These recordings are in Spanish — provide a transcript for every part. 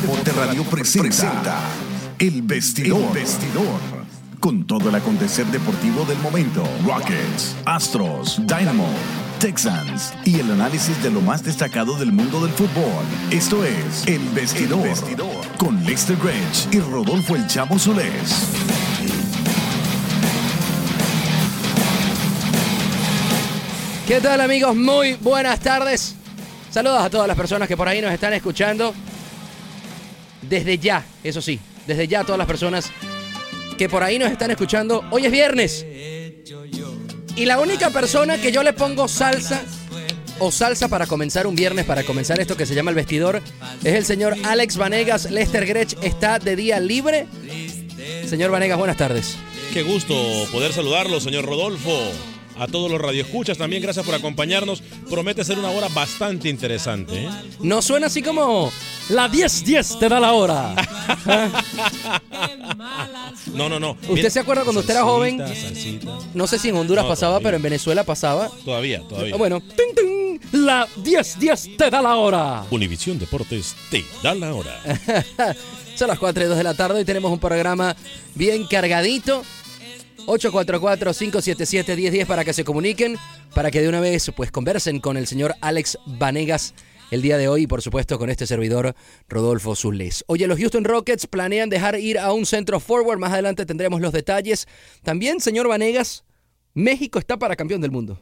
Deporte Radio presenta El Vestidor. El Vestidor. Con todo el acontecer deportivo del momento. Rockets, Astros, Dynamo, Texans y el análisis de lo más destacado del mundo del fútbol. Esto es El Vestidor. Con Lester Grange y Rodolfo El Chamo Zulés. ¿Qué tal amigos? Muy buenas tardes. Saludos a todas las personas que por ahí nos están escuchando. Desde ya, eso sí, desde ya todas las personas que por ahí nos están escuchando. Hoy es viernes. Y la única persona que yo le pongo salsa o salsa para comenzar un viernes, para comenzar esto que se llama el vestidor, es el señor Alex Vanegas. Lester Grech está de día libre. Señor Vanegas, buenas tardes. Qué gusto poder saludarlo, señor Rodolfo. A todos los radioescuchas también, gracias por acompañarnos. Promete ser una hora bastante interesante. ¿eh? No suena así como la 10-10 te da la hora. No, no, no. ¿Usted Mira, se acuerda cuando usted era joven? salsita. No sé si en Honduras No, pasaba, todavía. pero en Venezuela pasaba. Todavía, todavía. Bueno, ting, ting, la 10-10 te da la hora. Univisión Deportes te da la hora. Son las 4 y 2 de la tarde y tenemos un programa bien cargadito. 844-577-1010 para que se comuniquen, para que de una vez pues conversen con el señor Alex Vanegas el día de hoy y por supuesto con este servidor Rodolfo Zulés. Oye, los Houston Rockets planean dejar ir a un centro forward, más adelante tendremos los detalles. También, señor Vanegas, México está para campeón del mundo.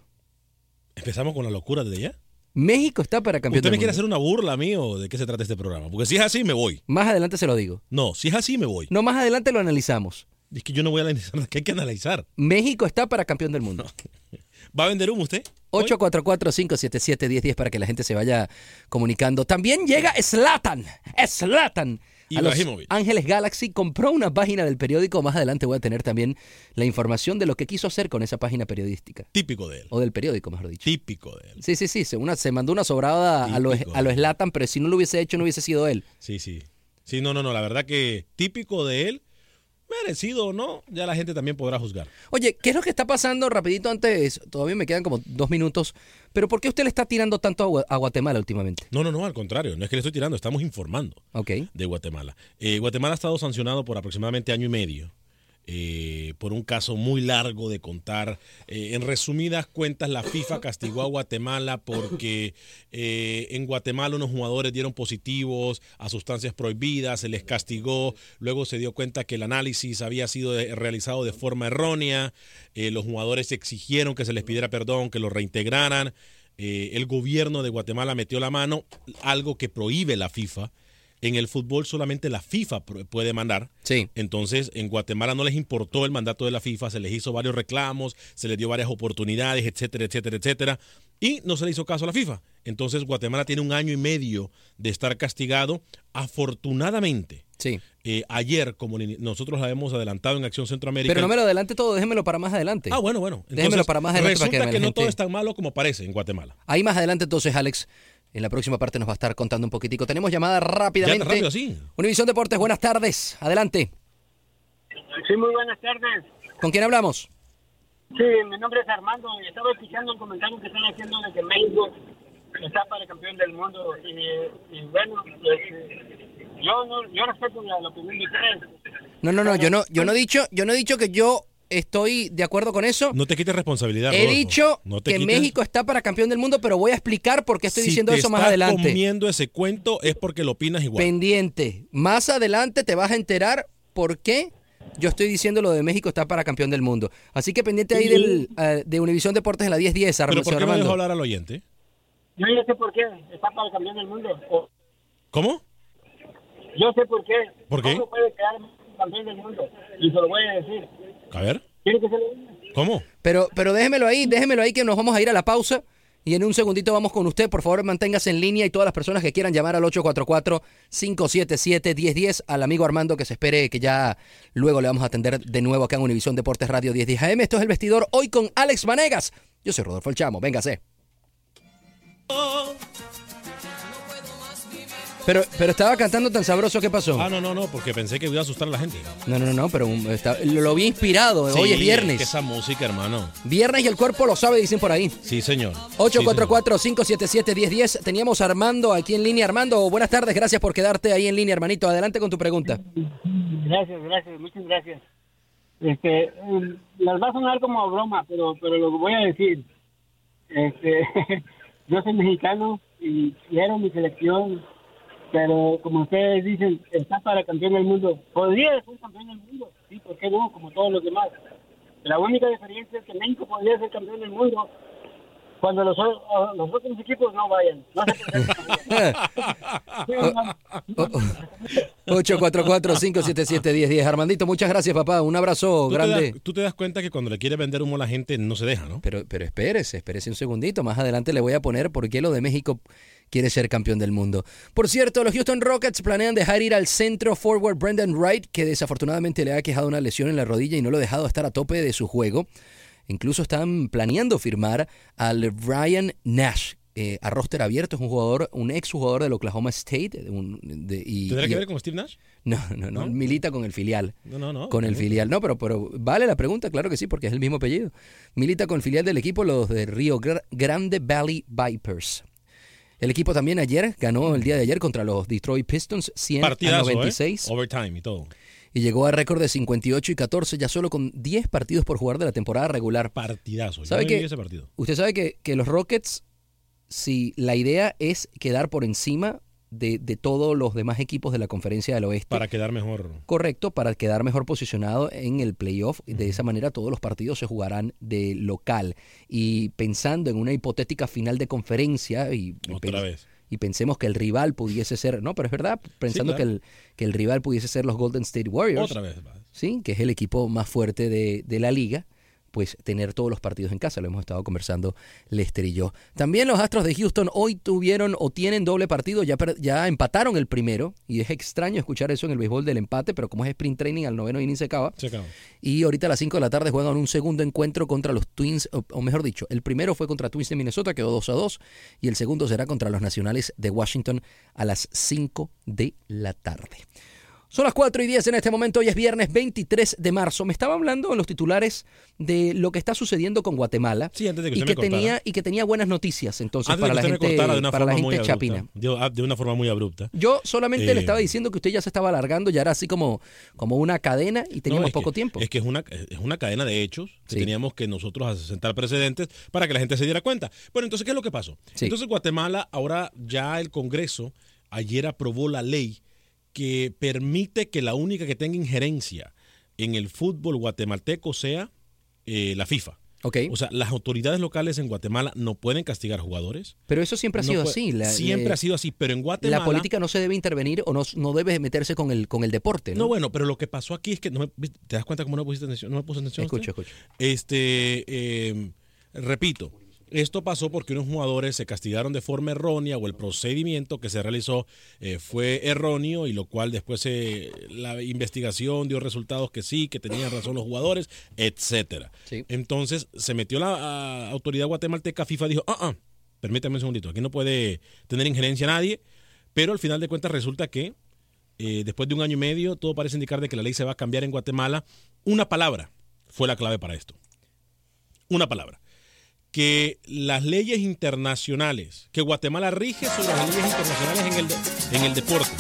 Empezamos con la locura desde ya. México está para campeón ¿Usted del me quiere mundo. hacer una burla a mí o de qué se trata este programa? Porque si es así, me voy. Más adelante se lo digo. No, si es así, me voy. No, más adelante lo analizamos. Es que yo no voy a analizar, que hay que analizar. México está para campeón del mundo. ¿Va a vender humo usted? 844-577-1010 para que la gente se vaya comunicando. También llega Slatan. Slatan. A los. Ángeles Galaxy compró una página del periódico. Más adelante voy a tener también la información de lo que quiso hacer con esa página periodística. Típico de él. O del periódico, mejor dicho. Típico de él. Sí, sí, sí. Se, una- se mandó una sobrada a los a Slatan, pero si no lo hubiese hecho, no hubiese sido él. Sí, sí. Sí, no, no, no. La verdad que típico de él, merecido o no, ya la gente también podrá juzgar. Oye, ¿qué es lo que está pasando rapidito antes? Todavía me quedan como dos minutos. Pero ¿por qué usted le está tirando tanto a, Gua- a Guatemala últimamente? No, no, no, al contrario. No es que le estoy tirando, estamos informando de Guatemala. Eh, Guatemala ha estado sancionado por aproximadamente año y medio eh, por un caso muy largo de contar. Eh, en resumidas cuentas, la FIFA castigó a Guatemala porque eh, en Guatemala unos jugadores dieron positivos a sustancias prohibidas, se les castigó, luego se dio cuenta que el análisis había sido de- realizado de forma errónea, los jugadores exigieron que se les pidiera perdón, que lo reintegraran. El gobierno de Guatemala metió la mano, algo que prohíbe la FIFA. En el fútbol solamente la FIFA puede mandar. Sí. Entonces, en Guatemala no les importó el mandato de la FIFA, se les hizo varios reclamos, se les dio varias oportunidades, etcétera, etcétera, etcétera, y no se le hizo caso a la FIFA. Entonces, Guatemala tiene un año y medio de estar castigado. Afortunadamente, Sí. eh, ayer, como nosotros la hemos adelantado en Acción Centroamérica. Pero no me lo adelante todo, déjemelo para más adelante. Ah, bueno, bueno. Déjemelo Entonces, para más adelante para Resulta que que, no gente- todo es tan malo como parece en Guatemala. Ahí más adelante entonces, Alex, en la próxima parte nos va a estar contando un poquitico. Tenemos llamada rápidamente. Ya rápido. Univisión Deportes, buenas tardes. Adelante. Sí, muy buenas tardes. ¿Con quién hablamos? Sí, mi nombre es Armando y estaba escuchando un comentario que están haciendo de que México está para el campeón del mundo y, y bueno, pues, eh, yo no, yo respeto la, la opinión de ustedes. No, no, no, yo no, yo no he dicho, yo no he dicho que yo estoy de acuerdo con eso. No te quites responsabilidad. He Rodolfo. dicho No que quites- México está para campeón del mundo, pero voy a explicar por qué estoy si diciendo te eso más estás adelante. comiendo ese cuento es porque lo opinas igual. Pendiente. Más adelante te vas a enterar por qué yo estoy diciendo lo de México está para campeón del mundo. Así que pendiente ahí del, eh, de Univisión Deportes en la 1010, Pero Armando. ¿por qué no dejo hablar al oyente? Yo ya sé por qué está para el campeón del mundo. O- ¿Cómo? Yo sé por qué. ¿Por qué? ¿Cómo puede quedar campeón del mundo? Y se lo voy a decir. A ver. ¿Cómo? Pero, pero déjemelo ahí, déjemelo ahí que nos vamos a ir a la pausa. Y en un segundito vamos con usted. Por favor, manténgase en línea y todas las personas que quieran llamar al 844-577-1010 al amigo Armando que se espere que ya luego le vamos a atender de nuevo acá en Univisión Deportes Radio 1010 AM. Esto es El Vestidor hoy con Alex Vanegas. Yo soy Rodolfo El Chamo, véngase. Pero, pero estaba cantando tan sabroso, ¿qué pasó? Ah, no, no, no, porque pensé que iba a asustar a la gente. No, no, no, no, pero um, está- lo, lo vi inspirado. Sí, Hoy es que viernes. esa música, hermano. Viernes y el cuerpo lo sabe, dicen por ahí. Sí, señor. Sí, señor. 844-577-1010. Teníamos a Armando aquí en línea. Armando, buenas tardes. Gracias por quedarte ahí en línea, hermanito. Adelante con tu pregunta. Gracias, gracias, muchas gracias. Este, eh, las va a sonar como broma, pero, pero lo voy a decir. Este, yo soy mexicano y quiero mi selección, pero como ustedes dicen, está para campeón del mundo. Podría ser campeón del mundo, sí, ¿por qué no? Como todos los demás. La única diferencia es que México podría ser campeón del mundo cuando los, los otros equipos no vayan. No qué. 844-577-1010. Armandito, muchas gracias, papá. Un abrazo Tú te, grande. das, tú te das cuenta que cuando le quiere vender humo a la gente no se deja, ¿no? Pero, pero espérese, espérese un segundito. Más adelante le voy a poner por qué lo de México quiere ser campeón del mundo. Por cierto, los Houston Rockets planean dejar ir al centro forward Brendan Wright, que desafortunadamente le ha quejado una lesión en la rodilla y no lo ha dejado estar a tope de su juego. Incluso están planeando firmar al Ryan Nash. eh, a roster abierto, es un jugador, un ex jugador del Oklahoma State. un- de- y- ¿Tendrá y- que ver con Steve Nash? No, no, no, milita con el filial. No, no, no. Con el filial. No, pero, pero vale la pregunta, claro que sí, porque es el mismo apellido. Milita con el filial del equipo, los de Río Gra- Grande Valley Vipers. El equipo también ayer ganó el día de ayer contra los Detroit Pistons 100 a Partidazo, 96 ¿eh? Overtime y todo. y llegó a récord de 58 y 14 ya solo con 10 partidos por jugar de la temporada regular. Partidazo. Yo ¿Sabe vi que ese partido. Usted sabe que, que los Rockets, si la idea es quedar por encima de, de todos los demás equipos de la conferencia del oeste. Para quedar mejor. Correcto, para quedar mejor posicionado en el playoff. De esa manera todos los partidos se jugarán de local. Y pensando en una hipotética final de conferencia y, Otra vez. y pensemos que el rival pudiese ser, no, pero es verdad, pensando claro. que, el, que el rival pudiese ser los Golden State Warriors, Otra vez. sí, que es el equipo más fuerte de, de la liga, pues tener todos los partidos en casa, lo hemos estado conversando Lester y yo. También los Astros de Houston hoy tuvieron o tienen doble partido, ya, ya empataron el primero, y es extraño escuchar eso en el béisbol del empate, pero como es sprint training, al noveno inning se acaba. Se acabó. Y ahorita a las 5 de la tarde juegan un segundo encuentro contra los Twins, o, o mejor dicho, el primero fue contra Twins de Minnesota, quedó 2 a 2, y el segundo será contra los Nacionales de Washington a las 5 de la tarde. Son las 4 y 10 en este momento, hoy es viernes 23 de marzo. Me estaba hablando en los titulares de lo que está sucediendo con Guatemala Sí, antes de que y, usted que me tenía, y que tenía buenas noticias entonces Antes para la gente, para la gente chapina. De, de una forma muy abrupta. Yo solamente Eh, le estaba diciendo que usted ya se estaba alargando, ya era así como, como una cadena y teníamos poco que- tiempo. Es que es una, es una cadena de hechos que Sí. teníamos que nosotros sentar precedentes para que la gente se diera cuenta. Bueno, entonces, ¿qué es lo que pasó? Sí. Entonces, Guatemala, ahora ya el Congreso ayer aprobó la ley que permite que la única que tenga injerencia en el fútbol guatemalteco sea eh, la FIFA. Ok. O sea, las autoridades locales en Guatemala no pueden castigar jugadores. Pero eso siempre ha sido así. la- siempre ha sido así, pero en Guatemala... La política no se debe intervenir o no, no debe meterse con el, con el deporte. ¿no? No, bueno, pero lo que pasó aquí es que no me- ¿te das cuenta cómo no pusiste atención? No me puse atención. Escucho, usted? escucho. Este, eh, repito, esto pasó porque unos jugadores se castigaron de forma errónea o el procedimiento que se realizó eh, fue erróneo y lo cual después eh, la investigación dio resultados que sí, que tenían razón los jugadores, etcétera. Sí. Entonces se metió la autoridad guatemalteca, FIFA dijo, ah, ah, permítame un segundito, aquí no puede tener injerencia nadie, pero al final de cuentas resulta que eh, después de un año y medio, todo parece indicar de que la ley se va a cambiar en Guatemala. Una palabra fue la clave para esto. Una palabra. Que las leyes internacionales, que Guatemala rige sobre las leyes internacionales en el, de- en el deporte,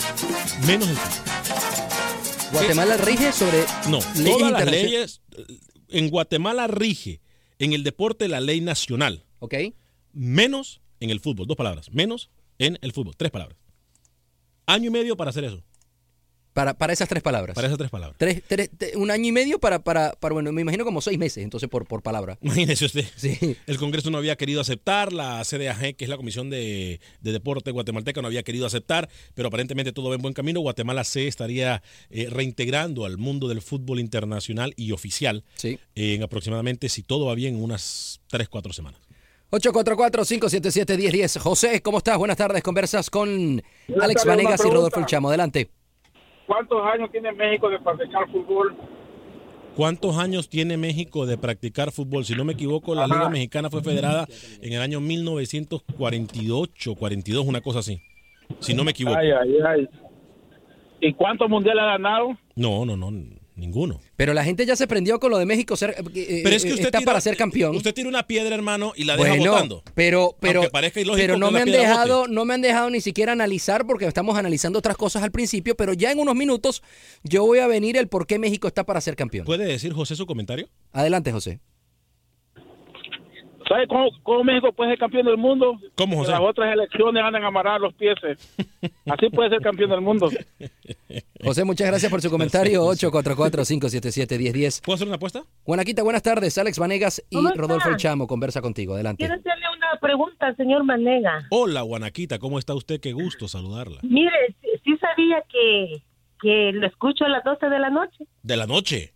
menos el fútbol. Guatemala rige sobre No, leyes todas las leyes, eh, en Guatemala rige en el deporte la ley nacional, Ok. menos en el fútbol. Dos palabras, menos en el fútbol. Tres palabras. Año y medio para hacer eso, Para, para esas tres palabras. para esas tres palabras. Tres, tres- un año y medio para, para, para, bueno, me imagino como seis meses, entonces por, por palabra. Imagínese usted. Sí. El Congreso no había querido aceptar, la CDAG, que es la Comisión de, de Deporte Guatemalteca, no había querido aceptar, pero aparentemente todo va en buen camino. Guatemala se estaría eh, reintegrando al mundo del fútbol internacional y oficial Sí. en aproximadamente, si todo va bien, unas 3, 4 semanas. 844-577-1010. José, ¿cómo estás? Buenas tardes. Conversas con Alex tardes, Vanegas y. Rodolfo El Chamo. Adelante. ¿Cuántos años tiene México de practicar fútbol? ¿Cuántos años tiene México de practicar fútbol? Si no me equivoco, la Ajá. Liga Mexicana fue federada en el año 1948, 42, una cosa así. Si no me equivoco. Ay, ay, ay. ¿Y cuántos mundiales ha ganado? No, no, no, ninguno. Pero la gente ya se prendió con lo de México ser, eh, Pero es que eh, usted está tira- para ser campeón. Usted tira una piedra, hermano, y la deja bueno, botando. pero pero Aunque parezca ilógico pero no me han dejado bote. no me han dejado ni siquiera analizar porque estamos analizando otras cosas al principio, pero ya en unos minutos yo voy a venir el por qué México está para ser campeón. ¿Puede decir José su comentario? Adelante, José. ¿Sabe cómo, cómo México puede ser campeón del mundo? ¿Cómo, Que José? Las otras elecciones andan a amarrar los pies. Así puede ser campeón del mundo. José, muchas gracias por su comentario. 844-577-1010. ¿Puedo hacer una apuesta? Guanaquita, buenas tardes. Alex Vanegas y. Rodolfo El Chamo conversa contigo. Adelante. Quiero hacerle una pregunta al señor Manega. Hola, Guanaquita, ¿cómo está usted? Qué gusto saludarla. Mire, sí, sí sabía que, que lo escucho a las 12 de la noche. De la noche.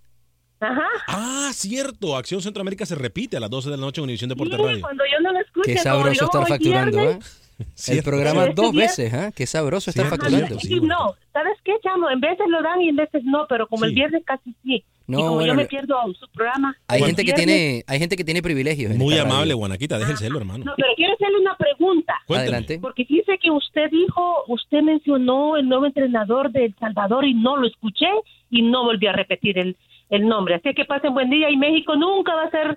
Ajá. Ah, cierto. Acción Centroamérica se repite a las 12 de la noche en Univisión Deporte Sí, Radio. cuando yo no lo escucho, Qué sabroso estar facturando, ¿eh? viernes, El Cierto. programa dos viernes- veces, ¿ah? Qué sabroso estar Cierto, facturando. Sí, no, ¿sabes qué, chamo? En veces lo dan y en veces no, pero como el viernes casi sí. No, y como bueno, yo me pierdo su programa. Hay el gente que tiene, hay gente que tiene privilegios. Muy esta radio. amable, Guanaquita. Deje el celo, hermano. No, pero quiero hacerle una pregunta. Cuénteme. Adelante. Porque dice que usted dijo, usted mencionó el nuevo entrenador de El Salvador y no lo escuché y no volví a repetir el, el nombre. Así que pasen buen día y México nunca va a ser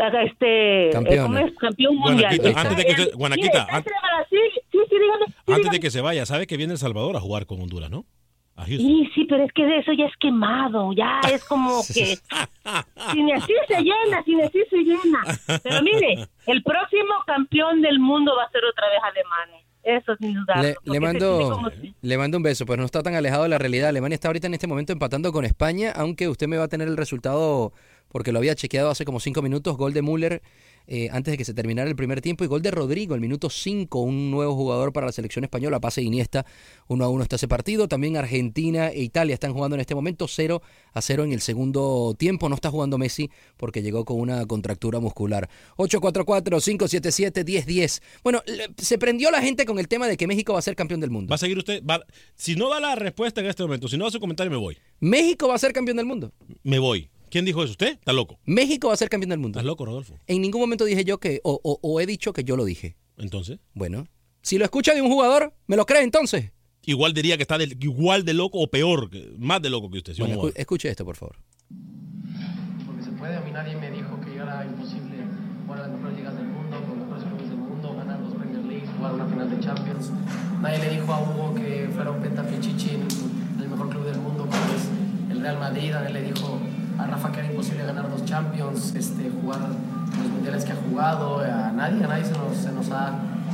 haga, este eh, campeón mundial. Guanaquita, antes de que Guanaquita, antes- sí, sí, dígame, Antes dígame. de que se vaya, ¿sabe que viene El Salvador a jugar con Honduras, no? Sí, sí, pero es que de eso ya es quemado, ya es como que si ni así se llena, si ni así se llena. Pero mire, el próximo campeón del mundo va a ser otra vez Alemania. Eso sin duda. Le, le mando, le mando un beso, pues no está tan alejado de la realidad. Alemania está ahorita en este momento empatando con España, aunque usted me va a tener el resultado porque lo había chequeado hace como cinco minutos. Gol de Müller eh, antes de que se terminara el primer tiempo y gol de Rodrigo, el minuto 5, un nuevo jugador para la selección española, pase Iniesta, 1 a 1 está ese partido. También Argentina e Italia están jugando en este momento 0 a 0 en el segundo tiempo. No está jugando Messi porque llegó con una contractura muscular. 844-577-1010. Bueno, se prendió la gente con el tema de que México va a ser campeón del mundo. ¿Va a seguir usted? Va- si no da la respuesta en este momento, si no da su comentario, me voy. México va a ser campeón del mundo. Me voy. ¿Quién dijo eso? ¿Usted? Está loco. México va a ser campeón del mundo. ¿Estás loco, Rodolfo? En ningún momento dije yo que, o, o- o he dicho que yo lo dije. Entonces. Bueno, si lo escucha de un jugador, ¿me lo cree entonces? igual diría que está de- igual de loco o peor, más de loco que usted. sí, Bueno, escu- escuche esto, por favor. porque se puede. A mí nadie me dijo que era imposible jugar a las mejores ligas del mundo, con los mejores clubes del mundo, ganar dos Premier League, jugar una final de Champions. Nadie le dijo a Hugo que fuera un pentapichichi en el mejor club del mundo, como es el Real Madrid. Nadie le dijo a Rafa que era imposible ganar dos Champions, este, jugar los mundiales que ha jugado. A nadie, a nadie se nos, se nos ha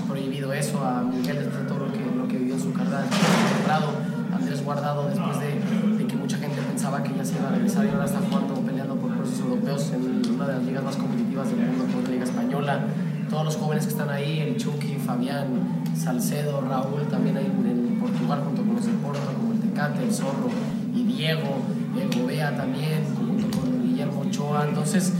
prohibido eso. A Miguel después de todo lo que, lo que vivió en su carrera, temprano. Andrés Guardado después de, de que mucha gente pensaba que ya se iba a regresar y ahora está jugando, peleando por puestos europeos en una de las ligas más competitivas del mundo, como la Liga Española. Todos los jóvenes que están ahí, el Chucky, Fabián, Salcedo, Raúl, también ahí en, Portugal junto con los de Porto, como el Tecate, el Zorro y Diego, el Gobea también, Guillermo Ochoa. Entonces,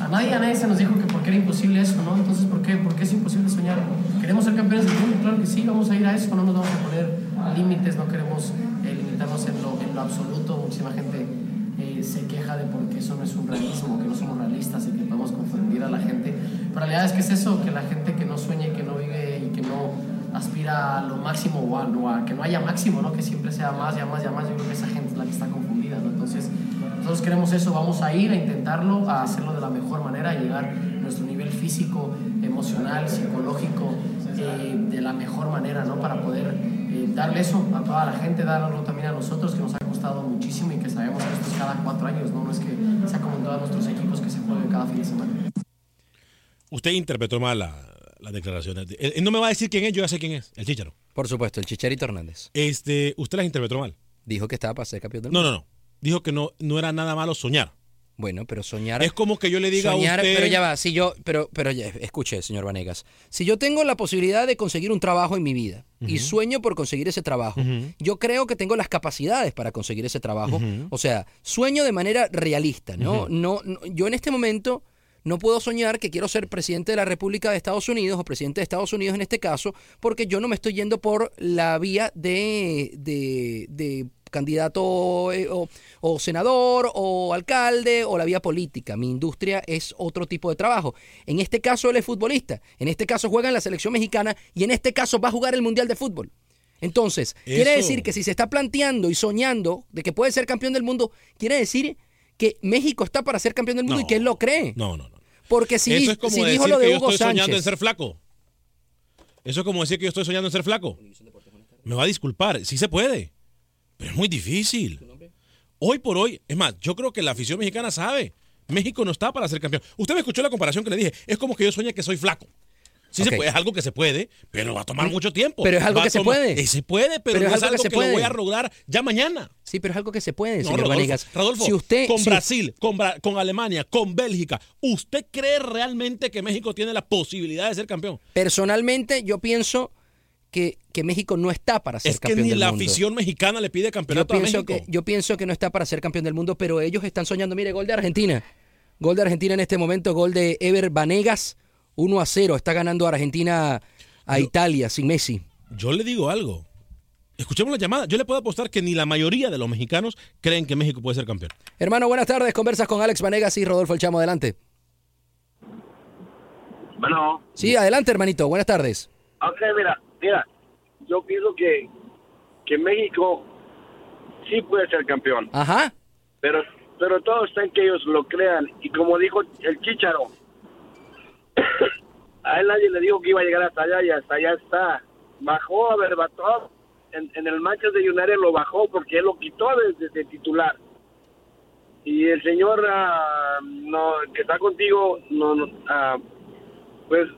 a nadie, a nadie se nos dijo que porque era imposible eso, ¿no? Entonces, ¿por qué? ¿Por qué es imposible soñar? ¿Queremos ser campeones del mundo? Claro que sí, vamos a ir a eso, no nos vamos a poner límites, no queremos eh, limitarnos en lo, en lo absoluto. Muchísima gente eh, se queja de por qué eso no es un realismo, que no somos realistas y que podemos confundir a la gente. Pero la realidad es que es eso, que la gente que no sueña y que no vive y que no aspira a lo máximo o a, o a que no haya máximo, ¿no? que siempre sea más y a más y a más, yo creo que esa gente es la que está confundida. ¿no? Entonces, nosotros queremos eso, vamos a ir a intentarlo, a hacerlo de la mejor manera, a llegar a nuestro nivel físico, emocional, psicológico, eh, de la mejor manera, ¿no? Para poder eh, darle eso a toda la gente, darlo también a nosotros, que nos ha costado muchísimo y que sabemos que esto es cada cuatro años, ¿no? No es que sea como en todos nuestros equipos que se juegue cada fin de semana. Usted interpretó mal la, la declaración. Él, él no me va a decir quién es, yo ya sé quién es. El Chicharo. Por supuesto, el Chicharito Hernández. Este, usted las interpretó mal. Dijo que estaba para ser campeón del No, no, no. Dijo que no, no era nada malo soñar. Bueno, pero soñar. Es como que yo le diga soñar, a usted. pero ya va, si yo, pero, pero ya, escuche, señor Vanegas, si yo tengo la posibilidad de conseguir un trabajo en mi vida y sueño por conseguir ese trabajo, yo creo que tengo las capacidades para conseguir ese trabajo. O sea, sueño de manera realista, ¿no? No, no- yo en este momento no puedo soñar que quiero ser presidente de la República de Estados Unidos o presidente de Estados Unidos en este caso, porque yo no me estoy yendo por la vía de, de, de candidato eh, o, o senador o alcalde o la vía política. Mi industria es otro tipo de trabajo. En este caso él es futbolista, en este caso juega en la selección mexicana y en este caso va a jugar el Mundial de Fútbol. Entonces, quiere decir que si se está planteando y soñando de que puede ser campeón del mundo, quiere decir que México está para ser campeón del mundo No. y que él lo cree. No, no, no. Porque si, Eso es como si decir dijo lo que de yo Hugo estoy soñando en Sánchez. ser flaco. Eso es como decir que yo estoy soñando en ser flaco. Me va a disculpar, sí se puede, pero es muy difícil. Hoy por hoy, es más, yo creo que la afición mexicana sabe. México no está para ser campeón. Usted me escuchó la comparación que le dije. Es como que yo sueñe que soy flaco. Sí se puede, es algo que se puede, pero va a tomar mucho tiempo. Pero es algo que se tomar- puede. Eh, se puede, pero, Pero no es es algo que que, se lo voy a lograr ya mañana. Sí, pero es algo que se puede, No, señor Rodolfo, Vanegas. Rodolfo, si usted, con si- Brasil, con, Bra- con Alemania, con Bélgica, ¿usted cree realmente que México tiene la posibilidad de ser campeón? personalmente, yo pienso que, que México no está para ser Es que campeón ni del la mundo. afición mexicana le pide Yo campeonato a pienso, México. que, yo pienso que no está para ser campeón del mundo, pero ellos están soñando. Mire, gol de Argentina. Gol de Argentina en este momento, gol de Ever Vanegas, 1 a 0. Está ganando Argentina a Italia sin Messi. Yo le digo algo. Escuchemos la llamada. Yo le puedo apostar que ni la mayoría de los mexicanos creen que México puede ser campeón. Hermano, buenas tardes. Conversas con Alex Vanegas y Rodolfo El Chamo. Adelante. Bueno, Sí, adelante, hermanito. Buenas tardes. ok, mira, mira, yo pienso que, que México sí puede ser campeón, Ajá. pero pero todo está en que ellos lo crean. Y como dijo el Chicharo, a él nadie le dijo que iba a llegar hasta allá y hasta allá está. Bajó a Berbatov, en, en el Manchester United lo bajó porque él lo quitó desde de titular. Y el señor ah, no, que está contigo, no, no, ah, pues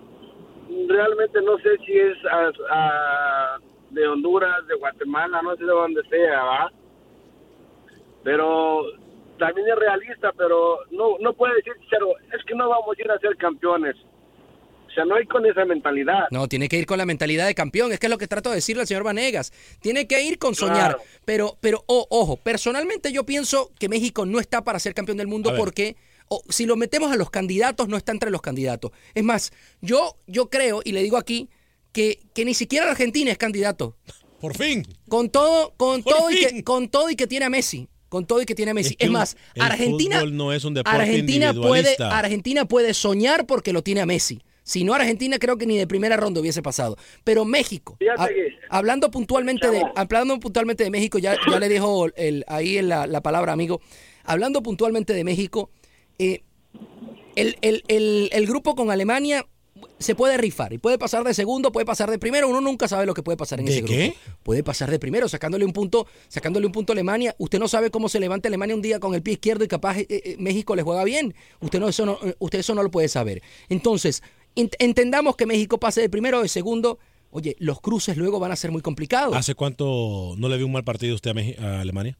realmente no sé si es ah, de Honduras, de Guatemala, no sé de dónde sea, ¿va? Pero también es realista, pero no, no puede decir, pero es que no vamos a ir a ser campeones. O sea, no hay con esa mentalidad. No, tiene que ir con la mentalidad de campeón. Es que es lo que trato de decirle al señor Vanegas. Tiene que ir con soñar. Claro. Pero, pero oh, ojo, personalmente yo pienso que México no está para ser campeón del mundo A ver. porque o, si lo metemos a los candidatos, no está entre los candidatos. Es más, yo, yo creo, y le digo aquí, que, que ni siquiera Argentina es candidato. Por fin. Con todo, con Por todo y que, con todo y que tiene a Messi. Con todo y que tiene a Messi. Es que Es, un- más, el Argentina, no es un deporte Argentina puede. Argentina puede soñar porque lo tiene a Messi. Si no Argentina, creo que ni de primera ronda hubiese pasado. Pero México, hablando puntualmente de, hablando puntualmente de México, ya, ya le dejo el, ahí en la, la palabra, amigo. Hablando puntualmente de México, eh, el, el- el- el grupo con Alemania se puede rifar y puede pasar de segundo, puede pasar de primero. Uno nunca sabe lo que puede pasar en ¿De ese grupo. qué? Puede pasar de primero, sacándole un punto, sacándole un punto a Alemania. Usted no sabe cómo se levanta Alemania un día con el pie izquierdo y capaz eh, eh, México le juega bien. Usted no eso no, usted eso no lo puede saber. Entonces, ent- entendamos que México pase de primero o de segundo. Oye, los cruces luego van a ser muy complicados. ¿Hace cuánto no le vi un mal partido usted a, a Alemania?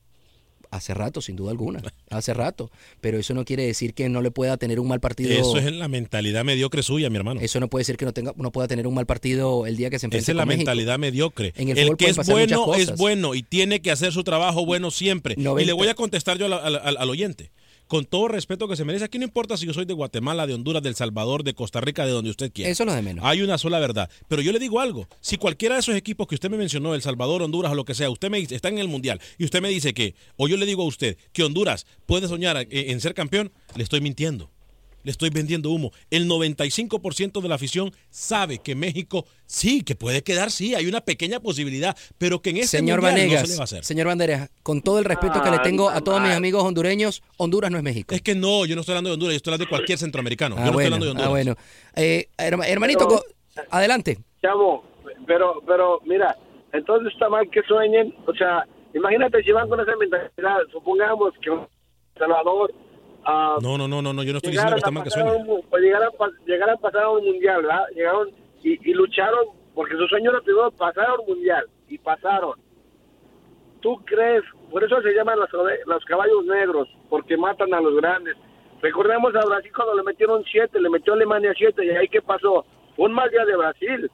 Hace rato, sin duda alguna. Hace rato. Pero eso no quiere decir que no le pueda tener un mal partido. Eso es en la mentalidad mediocre suya, mi hermano. Eso no puede decir que no tenga, no pueda tener un mal partido el día que se enfrente Esa es la México. mentalidad mediocre. En el el que es bueno es bueno y tiene que hacer su trabajo bueno siempre. Y 90. le voy a contestar yo al, al- al- al oyente. Con todo respeto que se merece, aquí no importa si yo soy de Guatemala, de Honduras, del Salvador, de Costa Rica, de donde usted quiera. Eso es lo de menos. Hay una sola verdad. Pero yo le digo algo. Si cualquiera de esos equipos que usted me mencionó, El Salvador, Honduras o lo que sea, usted me dice, está en el Mundial y usted me dice que, o yo le digo a usted que Honduras puede soñar en ser campeón, le estoy mintiendo. Le estoy vendiendo humo. El 95% de la afición sabe que México sí, que puede quedar, sí, hay una pequeña posibilidad, pero que en este Señor mundial Vanegas, no se le va a hacer. señor Banderas, con todo el respeto que le tengo a todos mis amigos hondureños, Honduras no es México. Es que no, yo no estoy hablando de Honduras, yo estoy hablando de cualquier centroamericano. Ah, yo no bueno, estoy hablando de ah, Honduras. bueno. Eh, herma- hermanito, Pero- adelante. Chavo, pero, pero, mira, entonces está mal que sueñen, o sea, imagínate si van con esa mentalidad, supongamos que un Salvador ah, No, no, no, no, no, yo no estoy diciendo que está a mal que a pues llegaron, a llegaron a pasar a un mundial, ¿verdad? Llegaron y, y lucharon, porque su sueño era primero pasar a un mundial, y pasaron. ¿Tú crees? Por eso se llaman los, los caballos negros, porque matan a los grandes. Recordemos a Brasil cuando le metieron siete, le metió Alemania siete, y ahí qué pasó? Fue un mal día de Brasil,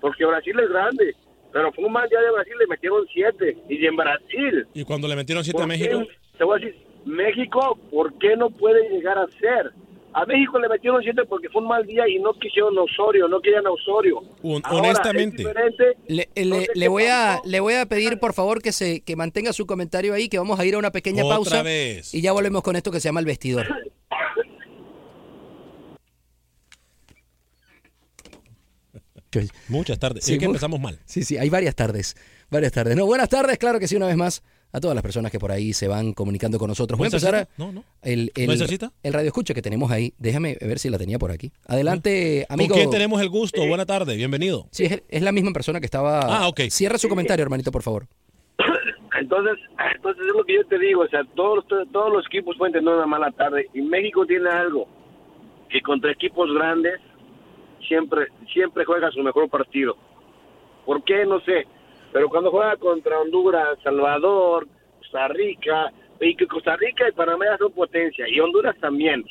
porque Brasil es grande, pero fue un mal día de Brasil, le metieron siete, y en Brasil. Y cuando le metieron siete a. México, Te voy a decir, México, ¿por qué no puede llegar a ser? A México le metieron siete porque fue un mal día y no quisieron a Osorio, no querían a Osorio. Un- Ahora, honestamente. Le, le- le voy a, le voy a pedir, por favor, que se que mantenga su comentario ahí, que vamos a ir a una pequeña Otra pausa. vez. Y ya volvemos con esto que se llama el vestidor. muchas tardes. Sí, es que empezamos mal. Sí, sí, hay varias tardes. Varias tardes. No, buenas tardes, claro que sí, una vez más. A todas las personas que por ahí se van comunicando con nosotros. Voy a ¿No hay empezar a? No, no. el, el, radio escucha que tenemos ahí. Déjame ver si la tenía por aquí. Adelante, amigo. ¿Con quién tenemos el gusto? Buena tarde, bienvenido. Sí, es, es la misma persona que estaba. Ah, ok. Cierra su comentario, hermanito, por favor. Entonces, entonces es lo que yo te digo, o sea, todos, los- todos los equipos pueden tener una mala tarde y México tiene algo que contra equipos grandes siempre siempre juega su mejor partido. ¿Por qué? No sé. Pero cuando juega contra Honduras, Salvador, Costa Rica, y que Costa Rica y Panamá son potencia, y Honduras también.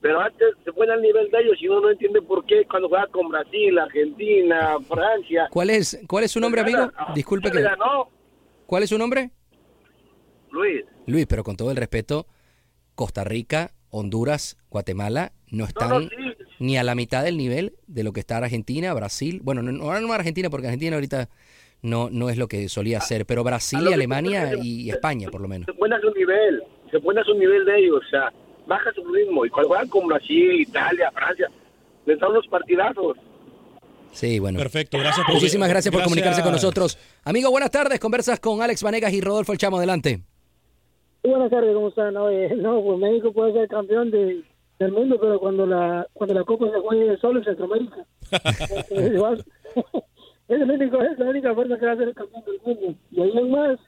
Pero antes se pone al nivel de ellos y uno no entiende por qué cuando juega con Brasil, Argentina, Francia. ¿Cuál es, cuál es su nombre, amigo? Disculpe que. ¿Cuál es su nombre? Luis. Luis, pero con todo el respeto, Costa Rica, Honduras, Guatemala no están no, sí. ni a la mitad del nivel de lo que está Argentina, Brasil. Bueno, no, ahora no Argentina, porque Argentina ahorita no, no es lo que solía ser, pero Brasil Alemania y España, por lo menos. se pone a su nivel, se pone a su nivel de ellos, o sea, baja su ritmo. Y cuando juegan con Brasil, Italia, Francia, les dan unos partidazos. Sí, bueno. Perfecto, gracias por Muchísimas gracias por gracias. comunicarse con nosotros. Amigo, buenas tardes. Conversas con Alex Vanegas y Rodolfo El Chamo. Adelante. Buenas tardes, ¿cómo están? Oye, no, pues México puede ser campeón de, del mundo, pero cuando la cuando la Copa se juegue solo en Centroamérica. Es, el único, es la única fuerza que va a ser el campeón del mundo. Y ahí en más,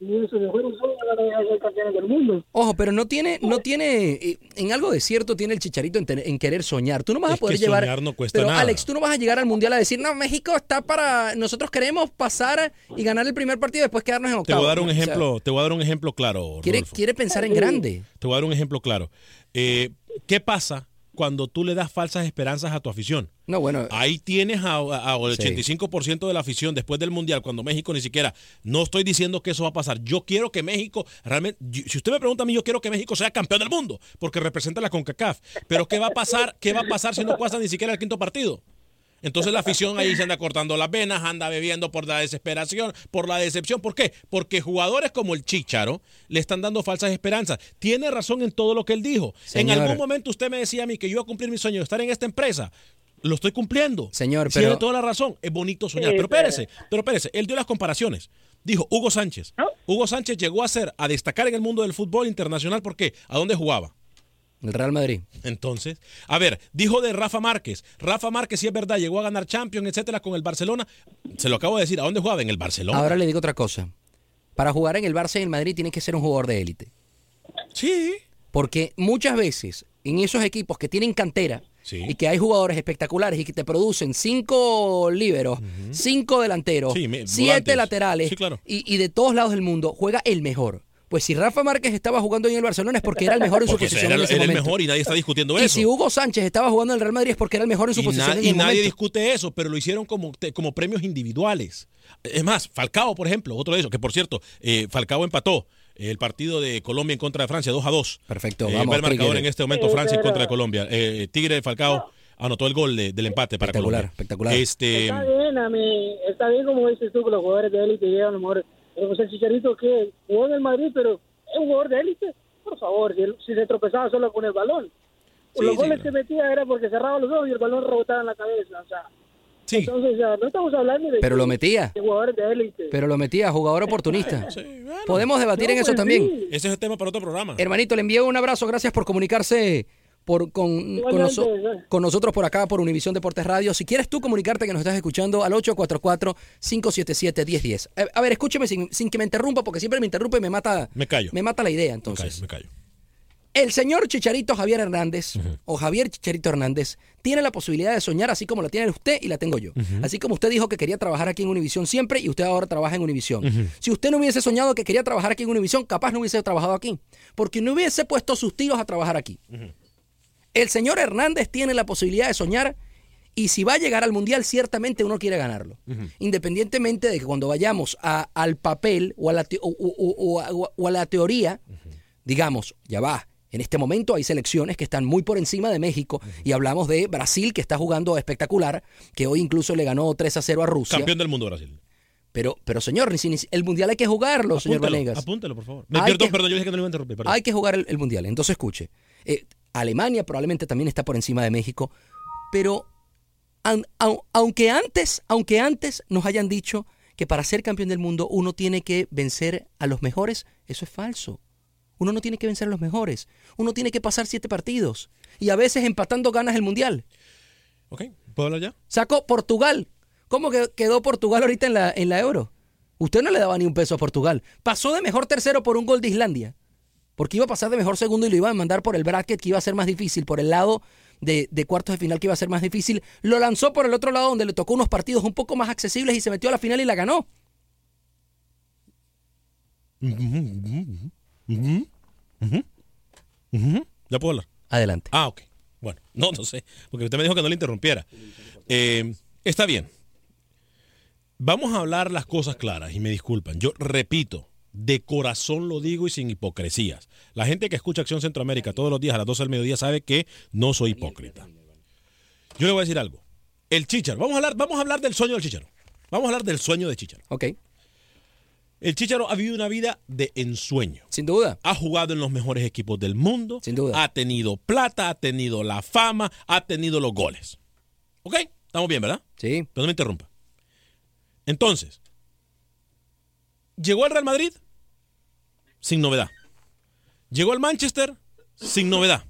y eso de juego solo van a ser campeones del mundo. Ojo, pero no tiene, no tiene, eh, en algo de cierto tiene el chicharito en, ten- en querer soñar. Tú no vas Es a poder que llevar. soñar no cuesta pero nada. Alex, tú no vas a llegar al mundial a decir, no, México está para, nosotros queremos pasar y ganar el primer partido y después quedarnos en Te octavo. voy a dar un O sea, ejemplo, te voy a dar un ejemplo claro. quiere, quiere pensar en grande. Te voy a dar un ejemplo claro. Eh, ¿Qué pasa cuando tú le das falsas esperanzas a tu afición? No, bueno. Ahí tienes a, a- al Sí. 85% de la afición después del Mundial, cuando México ni siquiera, no estoy diciendo que eso va a pasar. Yo quiero que México, realmente, yo- si usted me pregunta a mí, yo quiero que México sea campeón del mundo, porque representa la CONCACAF. Pero ¿qué va a pasar? ¿Qué va a pasar si no pasa ni siquiera el quinto partido? Entonces la afición ahí se anda cortando las venas, anda bebiendo por la desesperación, por la decepción. ¿Por qué? Porque jugadores como el Chicharo le están dando falsas esperanzas. Tiene razón en todo lo que él dijo. Señor. En algún momento usted me decía a mí que yo iba a cumplir mi sueño de estar en esta empresa. Lo estoy cumpliendo. Señor, Tiene pero- toda la razón. Es bonito soñar. Sí, pero espérese, pero espérese. Él dio las comparaciones. Dijo Hugo Sánchez. Hugo Sánchez llegó a ser, a destacar en el mundo del fútbol internacional. ¿Por qué? ¿A dónde jugaba? El Real Madrid. Entonces, a ver, dijo de Rafa Márquez. Rafa Márquez, si es verdad, llegó a ganar Champions, etcétera, con el Barcelona. Se lo acabo de decir. ¿A dónde jugaba? En el Barcelona. Ahora le digo otra cosa. Para jugar en el Barça y en el Madrid tiene que ser un jugador de élite. Sí. Porque muchas veces en esos equipos que tienen cantera Sí. y que hay jugadores espectaculares y que te producen cinco líberos, cinco delanteros, Sí, me- siete volantes. laterales Sí, claro. y, y de todos lados del mundo juega el mejor. Pues si Rafa Márquez estaba jugando en el Barcelona es porque era el mejor en su posición era, en ese era el mejor y nadie está discutiendo y eso. si Hugo Sánchez estaba jugando en el Real Madrid es porque era el mejor en su y, posición en y nadie momento. discute eso, pero lo hicieron como, como premios individuales. Es más, Falcao, por ejemplo, otro de esos, que por cierto, eh, Falcao empató el partido de Colombia en contra de Francia 2 a 2. Perfecto, Eh, vamos, va el marcador Tigre. en este momento Francia en contra de Colombia. Eh, Tigre Falcao anotó el gol de- del empate para Espectacular, Colombia. espectacular. Este, Está bien, a mí, está bien como dices tú que los jugadores de élite llegan a lo mejor. Pero pues el Chicharito que jugó en el Madrid, pero es un jugador de élite. Por favor, si, se tropezaba solo con el balón. Sí, los sí, goles que metía era porque cerraba los ojos y el balón rebotaba en la cabeza. O sea, entonces ya, no estamos hablando de, Pero lo metía. de jugadores de élite. Pero lo metía, jugador oportunista. Podemos debatir No, en eso pues también. sí. ese es el tema para otro programa. Hermanito, le envío un abrazo. Gracias por comunicarse por, con, con, noso- Igualmente, con nosotros por acá, por Univisión Deportes Radio. Si quieres tú comunicarte que nos estás escuchando al 844-577-1010. A, a ver, escúcheme sin, sin que me interrumpa, porque siempre me interrumpe y me mata, Me callo. me mata la idea. Me Entonces, callo, me callo. El señor Chicharito Javier Hernández, o Javier Chicharito Hernández, tiene la posibilidad de soñar así como la tiene usted y la tengo yo. Así como usted dijo que quería trabajar aquí en Univisión siempre y usted ahora trabaja en Univisión. Si usted no hubiese soñado que quería trabajar aquí en Univisión, capaz no hubiese trabajado aquí, porque no hubiese puesto sus tiros a trabajar aquí. El señor Hernández tiene la posibilidad de soñar y si va a llegar al Mundial, ciertamente uno quiere ganarlo. Independientemente de que cuando vayamos a- al papel o a la, te- o- o- o- o- o a la teoría, digamos, ya va. En este momento hay selecciones que están muy por encima de México y hablamos de Brasil que está jugando espectacular, que hoy incluso le ganó 3 a 0 a Rusia. Campeón del mundo Brasil. Pero, pero señor, el mundial hay que jugarlo, señor Vanegas. apúntelo, por favor. Me- perdón, que- perdón, yo dije que no lo iba a interrumpir. perdón. Hay que jugar el, el mundial. Entonces, escuche. eh, Alemania probablemente también está por encima de México, pero an- aunque antes, aunque antes nos hayan dicho que para ser campeón del mundo uno tiene que vencer a los mejores, eso es falso. Uno no tiene que vencer a los mejores. Uno tiene que pasar siete partidos. Y a veces empatando ganas el mundial. Ok, ¿puedo hablar ya? Sacó Portugal. ¿Cómo que quedó Portugal ahorita en la, en la Euro? Usted no le daba ni un peso a Portugal. Pasó de mejor tercero por un gol de Islandia. Porque iba a pasar de mejor segundo y lo iba a mandar por el bracket que iba a ser más difícil, por el lado de, de cuartos de final que iba a ser más difícil. Lo lanzó por el otro lado donde le tocó unos partidos un poco más accesibles y se metió a la final y la ganó. ¿Ya puedo hablar? Adelante. Ah, ok. Bueno, no, no sé, porque usted me dijo que no le interrumpiera. Eh, está bien. Vamos a hablar las cosas claras y me disculpan. Yo repito, de corazón lo digo y sin hipocresías. La gente que escucha Acción Centroamérica todos los días a las 12 del mediodía sabe que no soy hipócrita. Yo le voy a decir algo. El Chicharo, vamos a hablar, vamos a hablar del sueño del Chicharo. Vamos a hablar del sueño de Chicharo. Ok. El Chicharo ha vivido una vida de ensueño. Sin duda. Ha jugado en los mejores equipos del mundo. Sin duda. Ha tenido plata, ha tenido la fama, ha tenido los goles. ¿Ok? Estamos bien, ¿verdad? Sí. Pero no me interrumpa. Entonces, llegó al Real Madrid sin novedad. Llegó al Manchester sin novedad.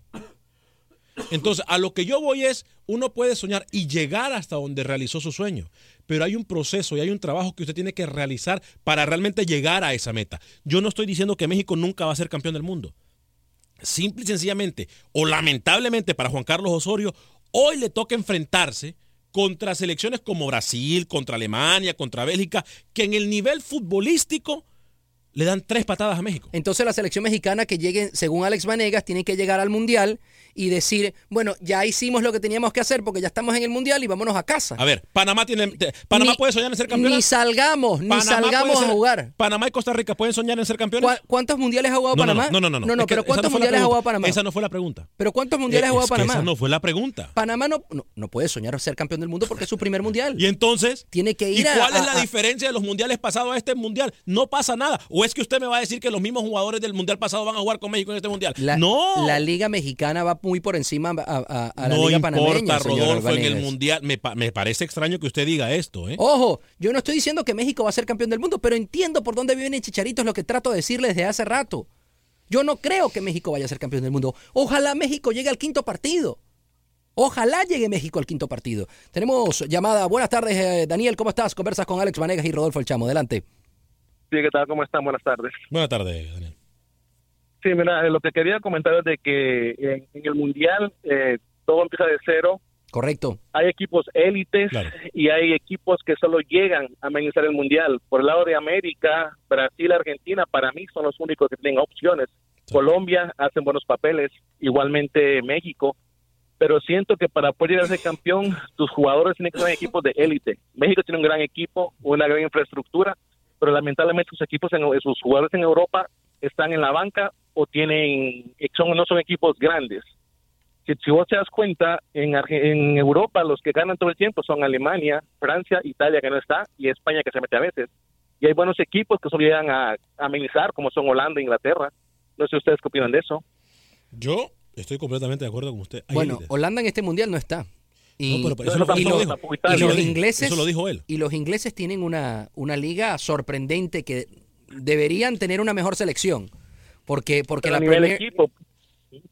Entonces, a lo que yo voy es, uno puede soñar y llegar hasta donde realizó su sueño, pero hay un proceso y hay un trabajo que usted tiene que realizar para realmente llegar a esa meta. Yo no estoy diciendo que México nunca va a ser campeón del mundo. Simple y sencillamente, o lamentablemente para Juan Carlos Osorio, hoy le toca enfrentarse contra selecciones como Brasil, contra Alemania, contra Bélgica, que en el nivel futbolístico le dan tres patadas a México. Entonces la selección mexicana que llegue, según Alex Vanegas, tiene que llegar al Mundial y decir, bueno, ya hicimos lo que teníamos que hacer porque ya estamos en el Mundial y vámonos a casa. A ver, Panamá tiene Panamá Ni- puede soñar en ser campeón. Ni salgamos, ni salgamos a jugar. Panamá y Costa Rica pueden soñar en ser campeones. ¿Cuá- ¿Cuántos mundiales ha jugado No, Panamá? no, no, no, no. No, no, Es que pero ¿cuántos no mundiales ha jugado. Panamá? Esa no fue la pregunta. ¿Pero cuántos mundiales ha jugado Panamá? Esa no fue la pregunta. Panamá no, no, no puede soñar ser campeón del mundo porque es su primer mundial. Y entonces, Tiene que ¿y ir a- cuál es a- la a- diferencia de los mundiales pasados a este mundial? No pasa nada. O es que usted me va a decir que los mismos jugadores del mundial pasado van a jugar con México en este mundial? La, no. La Liga Mexicana va muy por encima a, a- a la no Liga importa, Panameña. señor Rodolfo, en el mundial. Me, me parece extraño que usted diga esto, ¿eh? Ojo, yo no estoy diciendo que México va a ser campeón del mundo, pero entiendo por dónde viven Chicharito, es lo que trato de decirle desde hace rato. Yo no creo que México vaya a ser campeón del mundo. Ojalá México llegue al quinto partido. Ojalá llegue México al quinto partido. Tenemos llamada. Buenas tardes, eh, Daniel, ¿cómo estás? Conversas con Alex Vanegas y Rodolfo El Chamo. Adelante. Sí, ¿qué tal? ¿Cómo están? Buenas tardes. Buenas tardes, Daniel. Sí, mira, eh, lo que quería comentar es de que en, en el Mundial eh, todo empieza de cero. Correcto. Hay equipos élites y hay equipos que solo llegan a amenizar el Mundial. Por el lado de América, Brasil, Argentina, para mí son los únicos que tienen opciones. Colombia hacen buenos papeles, igualmente México. Pero siento que para poder llegar a ser campeón, tus jugadores tienen que ser equipos de élite. México tiene un gran equipo, una gran infraestructura, pero lamentablemente sus equipos, en, sus jugadores en Europa están en la banca o tienen son no son equipos grandes. Si, si vos te das cuenta, en, Arge- en Europa los que ganan todo el tiempo son Alemania, Francia, Italia que no está y España que se mete a veces. Y hay buenos equipos que solo llegan a, a amenizar, como son Holanda e Inglaterra. No sé ustedes qué opinan de eso. Yo estoy completamente de acuerdo con usted. Hay Bueno. Holanda en este mundial no está. Y, No, pero eso lo- y dijo. y los ingleses Eso lo dijo él. y los ingleses tienen una, una liga sorprendente que deberían tener una mejor selección. Porque, porque Pero la a nivel Premier- equipo.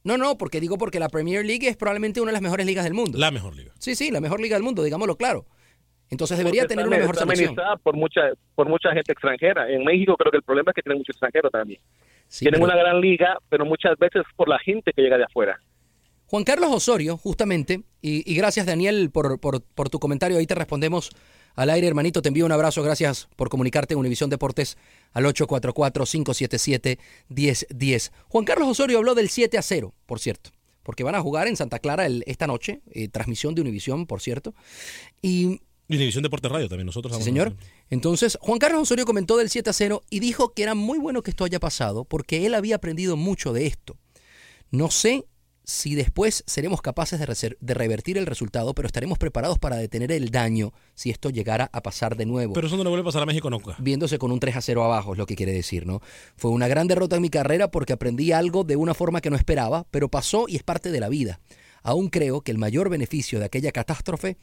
No, no, porque digo porque la Premier League es probablemente una de las mejores ligas del mundo. La mejor liga. Sí, sí, la mejor liga del mundo, digámoslo claro. Entonces debería Porque tener está- una mejor está selección. por mucha por mucha gente extranjera. En México creo que el problema es que tienen mucho extranjero también. Sí, tienen pero- una gran liga, pero muchas veces por la gente que llega de afuera. Juan Carlos Osorio, justamente, y, y gracias Daniel por, por, por tu comentario, ahí te respondemos al aire, hermanito, te envío un abrazo, gracias por comunicarte en Univisión Deportes al 844-577-1010. Juan Carlos Osorio habló del 7 a 0, por cierto, porque van a jugar en Santa Clara el- esta noche, eh, transmisión de Univisión, por cierto, y División Deportes Radio también, nosotros Sí, señor. Entonces, Juan Carlos Osorio comentó del 7 a 0 y dijo que era muy bueno que esto haya pasado porque él había aprendido mucho de esto. No sé si después seremos capaces de, revertir el resultado, pero estaremos preparados para detener el daño si esto llegara a pasar de nuevo. Pero eso no le vuelve a pasar a México nunca. Viéndose con un 3 a 0 abajo, es lo que quiere decir, ¿no? Fue una gran derrota en mi carrera porque aprendí algo de una forma que no esperaba, pero pasó y es parte de la vida. Aún creo que el mayor beneficio de aquella catástrofe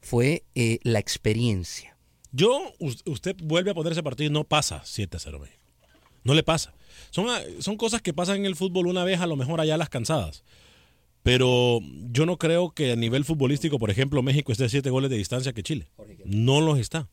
fue eh, la experiencia. Yo, us- usted vuelve a poner ese partido y no pasa 7 a 0 México. No le pasa. Son, ah, son cosas que pasan en el fútbol una vez, a lo mejor allá las cansadas. Pero yo no creo que a nivel futbolístico, por ejemplo, México esté a 7 goles de distancia que Chile. No los está.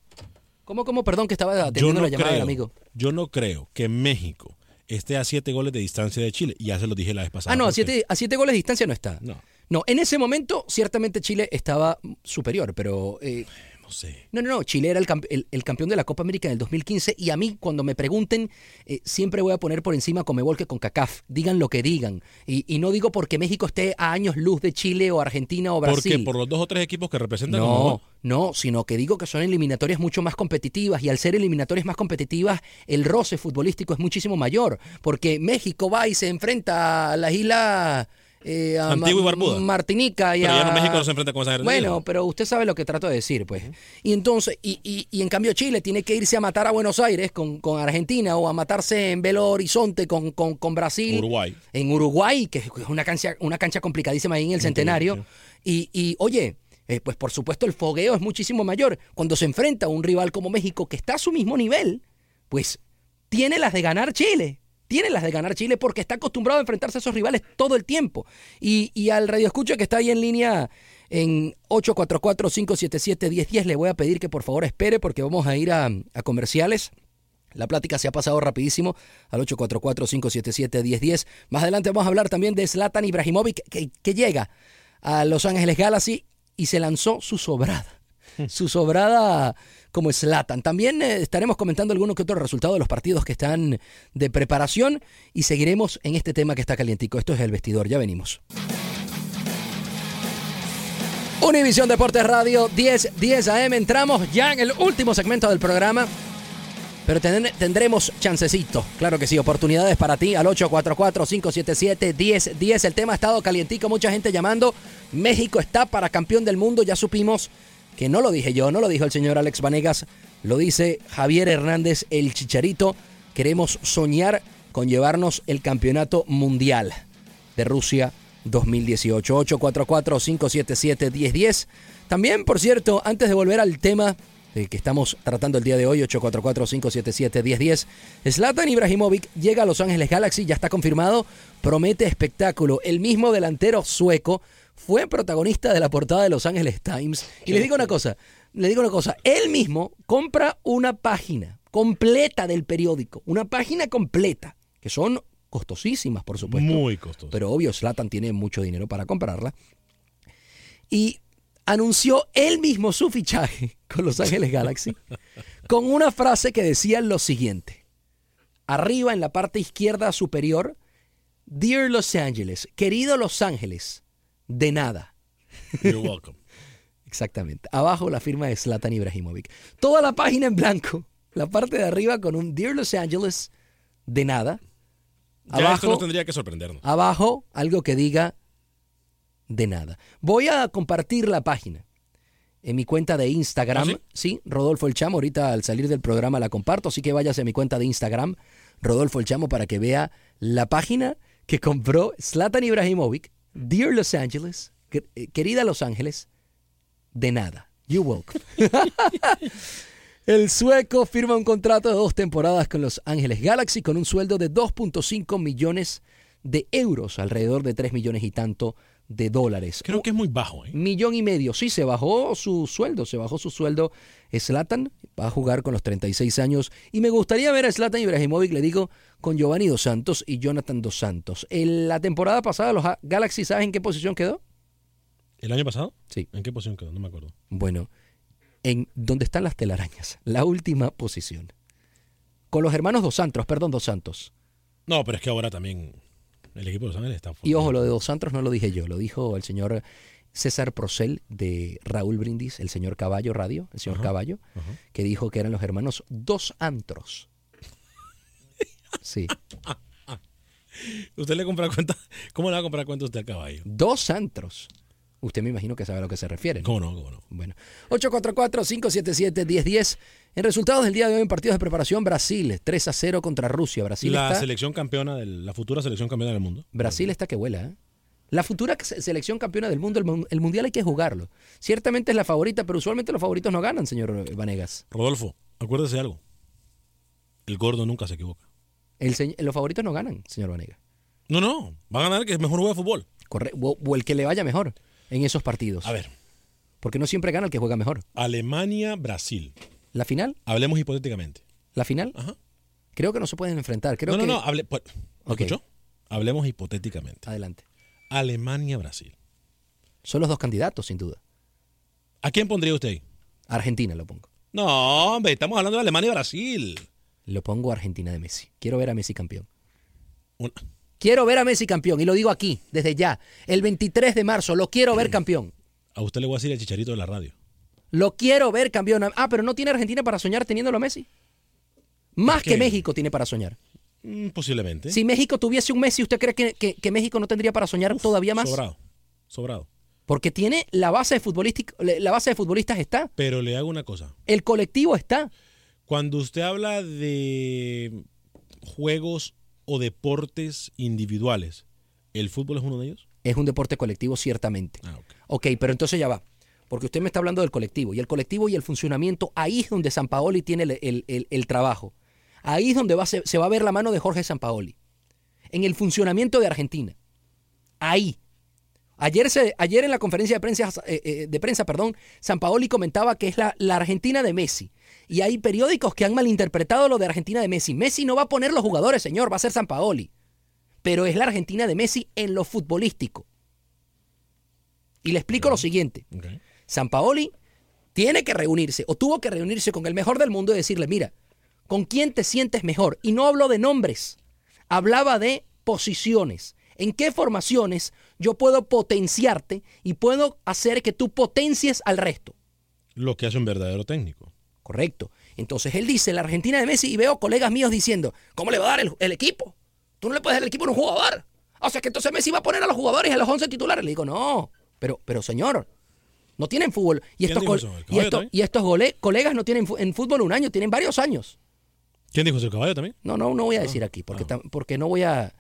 ¿Cómo, cómo, perdón, que estaba atendiendo no, la llamada creo, del amigo? yo no creo que México esté a 7 goles de distancia de Chile. Y ya se lo dije la vez pasada. Ah, no, a siete, a siete goles de distancia no está. No. No, en ese momento ciertamente Chile estaba superior, pero... eh, no sé. No, no, no, Chile era el, camp- el- el campeón de la Copa América en el 2015 y a mí cuando me pregunten eh, siempre voy a poner por encima Comebol que con CACAF, digan lo que digan. Y, y no digo porque México esté a años luz de Chile o Argentina o Brasil. Porque por los dos o tres equipos que representan. No, no, sino que digo que son eliminatorias mucho más competitivas y al ser eliminatorias más competitivas, el roce futbolístico es muchísimo mayor, porque México va y se enfrenta a las islas eh, a Antigua y Barbuda. Martinica y Pero ya a- no México no se enfrenta con esa Bueno, pero usted sabe lo que trato de decir, pues. Y entonces, y, y- y en cambio Chile tiene que irse a matar a Buenos Aires con, con Argentina o a matarse en Belo Horizonte con, con, con Brasil Uruguay. en Uruguay, que es una cancha, una cancha complicadísima ahí en el Centenario. Y, y, oye, eh, pues por supuesto el fogueo es muchísimo mayor. Cuando se enfrenta a un rival como México que está a su mismo nivel, pues tiene las de ganar Chile. Tiene las de ganar Chile porque está acostumbrado a enfrentarse a esos rivales todo el tiempo. Y, y al radio escucha que está ahí en línea en 844-577-1010 le voy a pedir que por favor espere porque vamos a ir a, a comerciales. La plática se ha pasado rapidísimo al 844-577-1010. Más adelante vamos a hablar también de Zlatan Ibrahimovic, que, que llega a Los Ángeles Galaxy y se lanzó su sobrada. Su sobrada como Zlatan. También eh, estaremos comentando alguno que otro resultado de los partidos que están de preparación y seguiremos en este tema que está calientico. Esto es el vestidor, ya venimos. Univisión Deportes Radio 10, 10 AM. Entramos ya en el último segmento del programa. Pero ten- tendremos chancecito, claro que sí, oportunidades para ti al 844-577-1010. El tema ha estado calientico, mucha gente llamando. México está para campeón del mundo, ya supimos que no lo dije yo, no lo dijo el señor Alex Vanegas, lo dice Javier Hernández, el chicharito. queremos soñar con llevarnos el campeonato mundial de Rusia 2018. 844-577-1010. También, por cierto, antes de volver al tema eh, que estamos tratando el día de hoy, 844-577-1010, Zlatan Ibrahimovic llega a Los Ángeles Galaxy, ya está confirmado, promete espectáculo. El mismo delantero sueco fue protagonista de la portada de Los Ángeles Times. Y les digo una cosa, le digo una cosa, él mismo compra una página completa del periódico, una página completa, que son costosísimas, por supuesto. Muy costosas. Pero obvio, Slatan tiene mucho dinero para comprarla. Y anunció él mismo su fichaje con Los Ángeles Galaxy con una frase que decía lo siguiente. Arriba en la parte izquierda superior, Dear Los Angeles, querido Los Ángeles, de nada. You're welcome. Exactamente. Abajo la firma de Zlatan Ibrahimovic. Toda la página en blanco. La parte de arriba con un Dear Los Angeles, de nada. Ya esto no tendría que sorprendernos. Abajo, algo que diga de nada. Voy a compartir la página en mi cuenta de Instagram. ¿Ah, sí? Rodolfo El Chamo. Ahorita al salir del programa la comparto, así que váyase a mi cuenta de Instagram, Rodolfo El Chamo, para que vea la página que compró Zlatan Ibrahimovic, Dear Los Angeles, eh, querida Los Ángeles, de nada. You welcome. El sueco firma un contrato de dos temporadas con Los Ángeles Galaxy con un sueldo de 2.5 millones de euros, alrededor de 3 millones y tanto de dólares. Creo que es muy bajo, ¿eh? Millón y medio. Sí, se bajó su sueldo, se bajó su sueldo. Slatan va a jugar con los 36 años y me gustaría ver a Slatan Ibrahimovic, le digo, con Giovanni Dos Santos y Jonathan Dos Santos. En la temporada pasada los Galaxy, ¿sabes en qué posición quedó? ¿El año pasado? Sí. ¿En qué posición quedó? No me acuerdo. Bueno, en donde están las telarañas, la última posición. Con los hermanos Dos Santos, perdón, Dos Santos. No, pero es que ahora también el equipo de Los Ángeles está Y ojo, lo de Dos Santos no lo dije yo, lo dijo el señor César Procel de Raúl Brindis, el señor Caballo Radio, el señor Ajá, Caballo, ajá. que dijo que eran los hermanos Dos Antros. Sí, ¿Usted le compra cuenta? ¿Cómo le va a comprar cuenta usted al caballo? Dos Antros. Usted me imagino que sabe a lo que se refiere. ¿Cómo no? ¿Cómo no? Bueno, 844-577-1010. En resultados del día de hoy en partidos de preparación, Brasil 3 a 0 contra Rusia. Brasil la está, selección campeona, del, la futura selección campeona del mundo. Brasil está que vuela. ¿eh? La futura se- selección campeona del mundo, el, mun- el mundial hay que jugarlo. Ciertamente es la favorita, pero usualmente los favoritos no ganan, señor Vanegas. Rodolfo, acuérdese de algo. El gordo nunca se equivoca. El se- los favoritos no ganan, señor Vanegas. No, no. Va a ganar el que mejor juega fútbol. Corre- o el que le vaya mejor en esos partidos. A ver. Porque no siempre gana el que juega mejor. Alemania, Brasil. ¿La final? Hablemos hipotéticamente. ¿La final? Ajá. Creo que no se pueden enfrentar. Creo no, no, que... no. Hable, pues. Hablemos hipotéticamente. Adelante. Alemania, Brasil. Son los dos candidatos, sin duda. ¿A quién pondría usted ahí? Argentina lo pongo. No, hombre, estamos hablando de Alemania y Brasil. Lo pongo a Argentina de Messi. Quiero ver a Messi campeón. Quiero ver a Messi campeón. Y lo digo aquí, desde ya. El 23 de marzo, lo quiero ver campeón. A usted le voy a decir el chicharito de la radio. Lo quiero ver campeón. Ah, pero no tiene Argentina para soñar teniéndolo a Messi. Más Es que que- México tiene para soñar. Mm, posiblemente. Si México tuviese un Messi, ¿usted cree que, que- que México no tendría para soñar todavía más? Sobrado. Sobrado. Porque tiene la base de futbolística, la base de futbolistas está, Pero le hago una cosa. el colectivo está. Cuando usted habla de juegos o deportes individuales, ¿el fútbol es uno de ellos? Es un deporte colectivo, ciertamente. Ah, ok, pero entonces ya va. Porque usted me está hablando del colectivo. Y el colectivo y el funcionamiento, ahí es donde San Paoli tiene el, el- el- el trabajo. Ahí es donde va, se, se va a ver la mano de Jorge San Paoli. En el funcionamiento de Argentina. Ahí. Ayer, se, ayer en la conferencia de prensa, eh, eh, de prensa perdón, San Paoli comentaba que es la, la Argentina de Messi. Y hay periódicos que han malinterpretado lo de Argentina de Messi. Messi no va a poner los jugadores, señor, va a ser San Paoli. Pero es la Argentina de Messi en lo futbolístico. Y le explico lo siguiente. San Paoli tiene que reunirse o tuvo que reunirse con el mejor del mundo y decirle, mira, ¿con quién te sientes mejor? Y no habló de nombres, hablaba de posiciones. ¿En qué formaciones yo puedo potenciarte y puedo hacer que tú potencies al resto? Lo que hace un verdadero técnico. Correcto. Entonces él dice, la Argentina de Messi, y veo colegas míos diciendo, ¿cómo le va a dar el, el equipo? Tú no le puedes dar el equipo a un jugador. O sea que entonces Messi va a poner a los jugadores a los 11 titulares. Le digo, no, pero, pero señor, no tienen fútbol. Y ¿Quién estos, eso? ¿El y también? y estos gole- colegas no tienen en fútbol un año, tienen varios años. ¿Quién dijo su caballo también? No, no, no voy a Ah, decir aquí, porque, tam- porque no voy a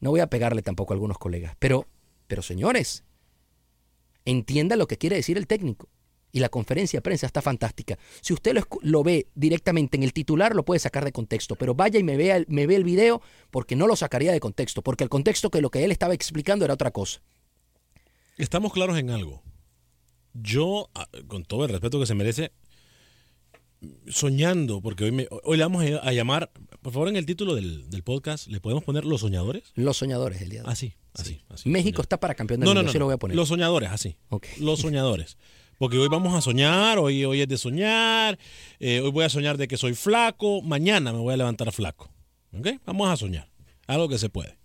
no voy a pegarle tampoco a algunos colegas. Pero, pero señores, entienda lo que quiere decir el técnico. Y la conferencia de prensa está fantástica. Si usted lo, lo ve directamente en el titular, lo puede sacar de contexto. Pero vaya y me vea, el- me ve el video porque no lo sacaría de contexto. Porque el contexto que lo que él estaba explicando era otra cosa. Estamos claros en algo. Yo, ah, con todo el respeto que se merece, soñando, porque hoy, me- hoy le vamos a llamar, por favor, en el título del, del podcast, ¿le podemos poner Los Soñadores? Los soñadores el día de hoy. Así, así, así. México está para campeón del No, no, mundo, no. sí lo no. voy a poner. Los soñadores, así. Los soñadores. Porque hoy vamos a soñar, hoy, hoy es de soñar, eh, hoy voy a soñar de que soy flaco, mañana me voy a levantar flaco. ¿Ok? Vamos a soñar. Algo que se puede.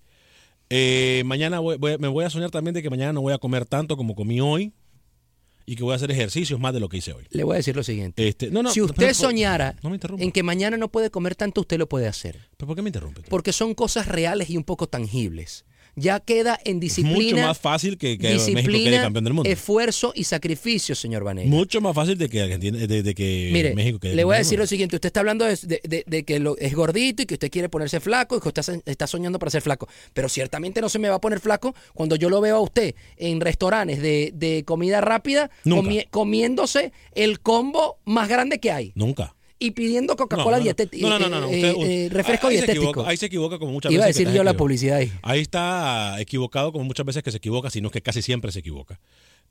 Eh, mañana voy- voy- me voy a soñar también de que mañana no voy a comer tanto como comí hoy y que voy a hacer ejercicios más de lo que hice hoy. Le voy a decir lo siguiente. Este, no, no, si usted pero- soñara no me interrumpa. en que mañana no puede comer tanto, usted lo puede hacer. ¿Pero por qué me interrumpe? Porque son cosas reales y un poco tangibles. Ya queda en disciplina. Mucho más fácil que, que México quede campeón del mundo. esfuerzo y sacrificio, señor Vanega. Mucho más fácil de que, Argentina, de, de que Mire, México quede le voy a decir lo siguiente. Usted está hablando de, que lo- es gordito y que usted quiere ponerse flaco y que usted está soñando para ser flaco. Pero ciertamente no se me va a poner flaco cuando yo lo veo a usted en restaurantes de, de comida rápida comi- comiéndose el combo más grande que hay. Nunca. Y pidiendo Coca-Cola dietética. No, no, no, no, eh, usted- eh, refresco ahí dietético. equivoca- ahí se equivoca como muchas Iba a veces. que decir está yo la publicidad ahí. Ahí está equivocado como muchas veces que se equivoca, sino que casi siempre se equivoca.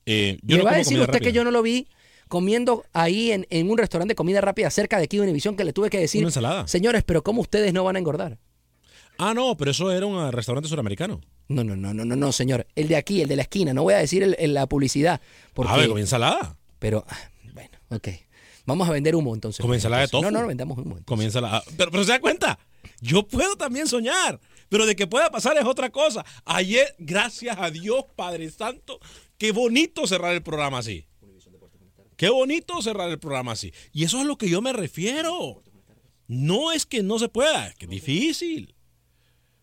Eh, yo Me no va a decir usted que yo no lo vi comiendo ahí en, en un restaurante de comida rápida cerca de aquí de Univisión que le tuve que decir, Una ensalada. señores, pero ¿cómo ustedes no van a engordar? Ah, no, pero eso era un ah, restaurante suramericano. No, no, no, no, no, no, señor. El de aquí, el de la esquina. No voy a decir el- el- la publicidad. Porque, A ver, comí ensalada. Pero, ah, bueno, ok. Vamos a vender humo entonces. Comí ensalada de tofu. No, no, no vendamos humo. Comí ensalada. Ah, Pero, pero se da cuenta, yo puedo también soñar, pero de que pueda pasar es otra cosa. Ayer, gracias a Dios, Padre Santo, qué bonito cerrar el programa así. Qué bonito cerrar el programa así. Y eso es a lo que yo me refiero. No es que no se pueda, es que es difícil.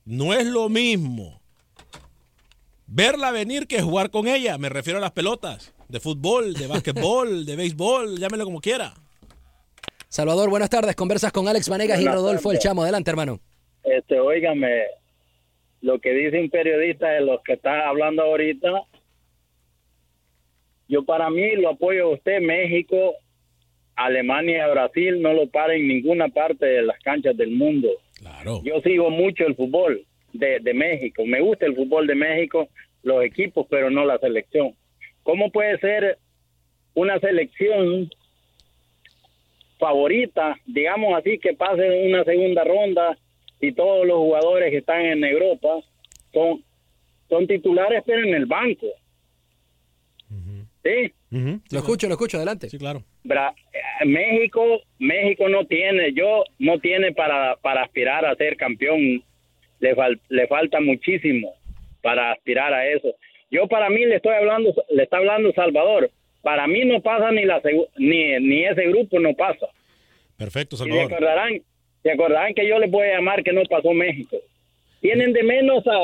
No es lo mismo verla venir que jugar con ella. Me refiero a las pelotas de fútbol, de básquetbol, de béisbol, llámelo como quiera. Salvador, buenas tardes. Conversas con Alex Vanegas y Rodolfo El. Chamo. Adelante, hermano. Este, óigame, lo que dice un periodista de los que está hablando ahorita, yo para mí lo apoyo a usted, México, Alemania, Brasil, no lo para en ninguna parte de las canchas del mundo. Claro. Yo sigo mucho el fútbol de, de México, me gusta el fútbol de México, los equipos, pero no la selección. ¿Cómo puede ser una selección favorita, digamos así, que pase una segunda ronda y todos los jugadores que están en Europa son, son titulares pero en el banco? Sí. Lo escucho, lo escucho. Adelante. Sí, claro. Bra- eh, México, México no tiene, yo no tiene para, para aspirar a ser campeón. Le, fal- le falta muchísimo para aspirar a eso. Yo para mí le estoy hablando, le está hablando Salvador. Para mí no pasa ni la ni ni ese grupo no pasa. Perfecto, Y se Salvador. acordarán, se acordarán que yo les voy a llamar que no pasó México. Tienen de menos a,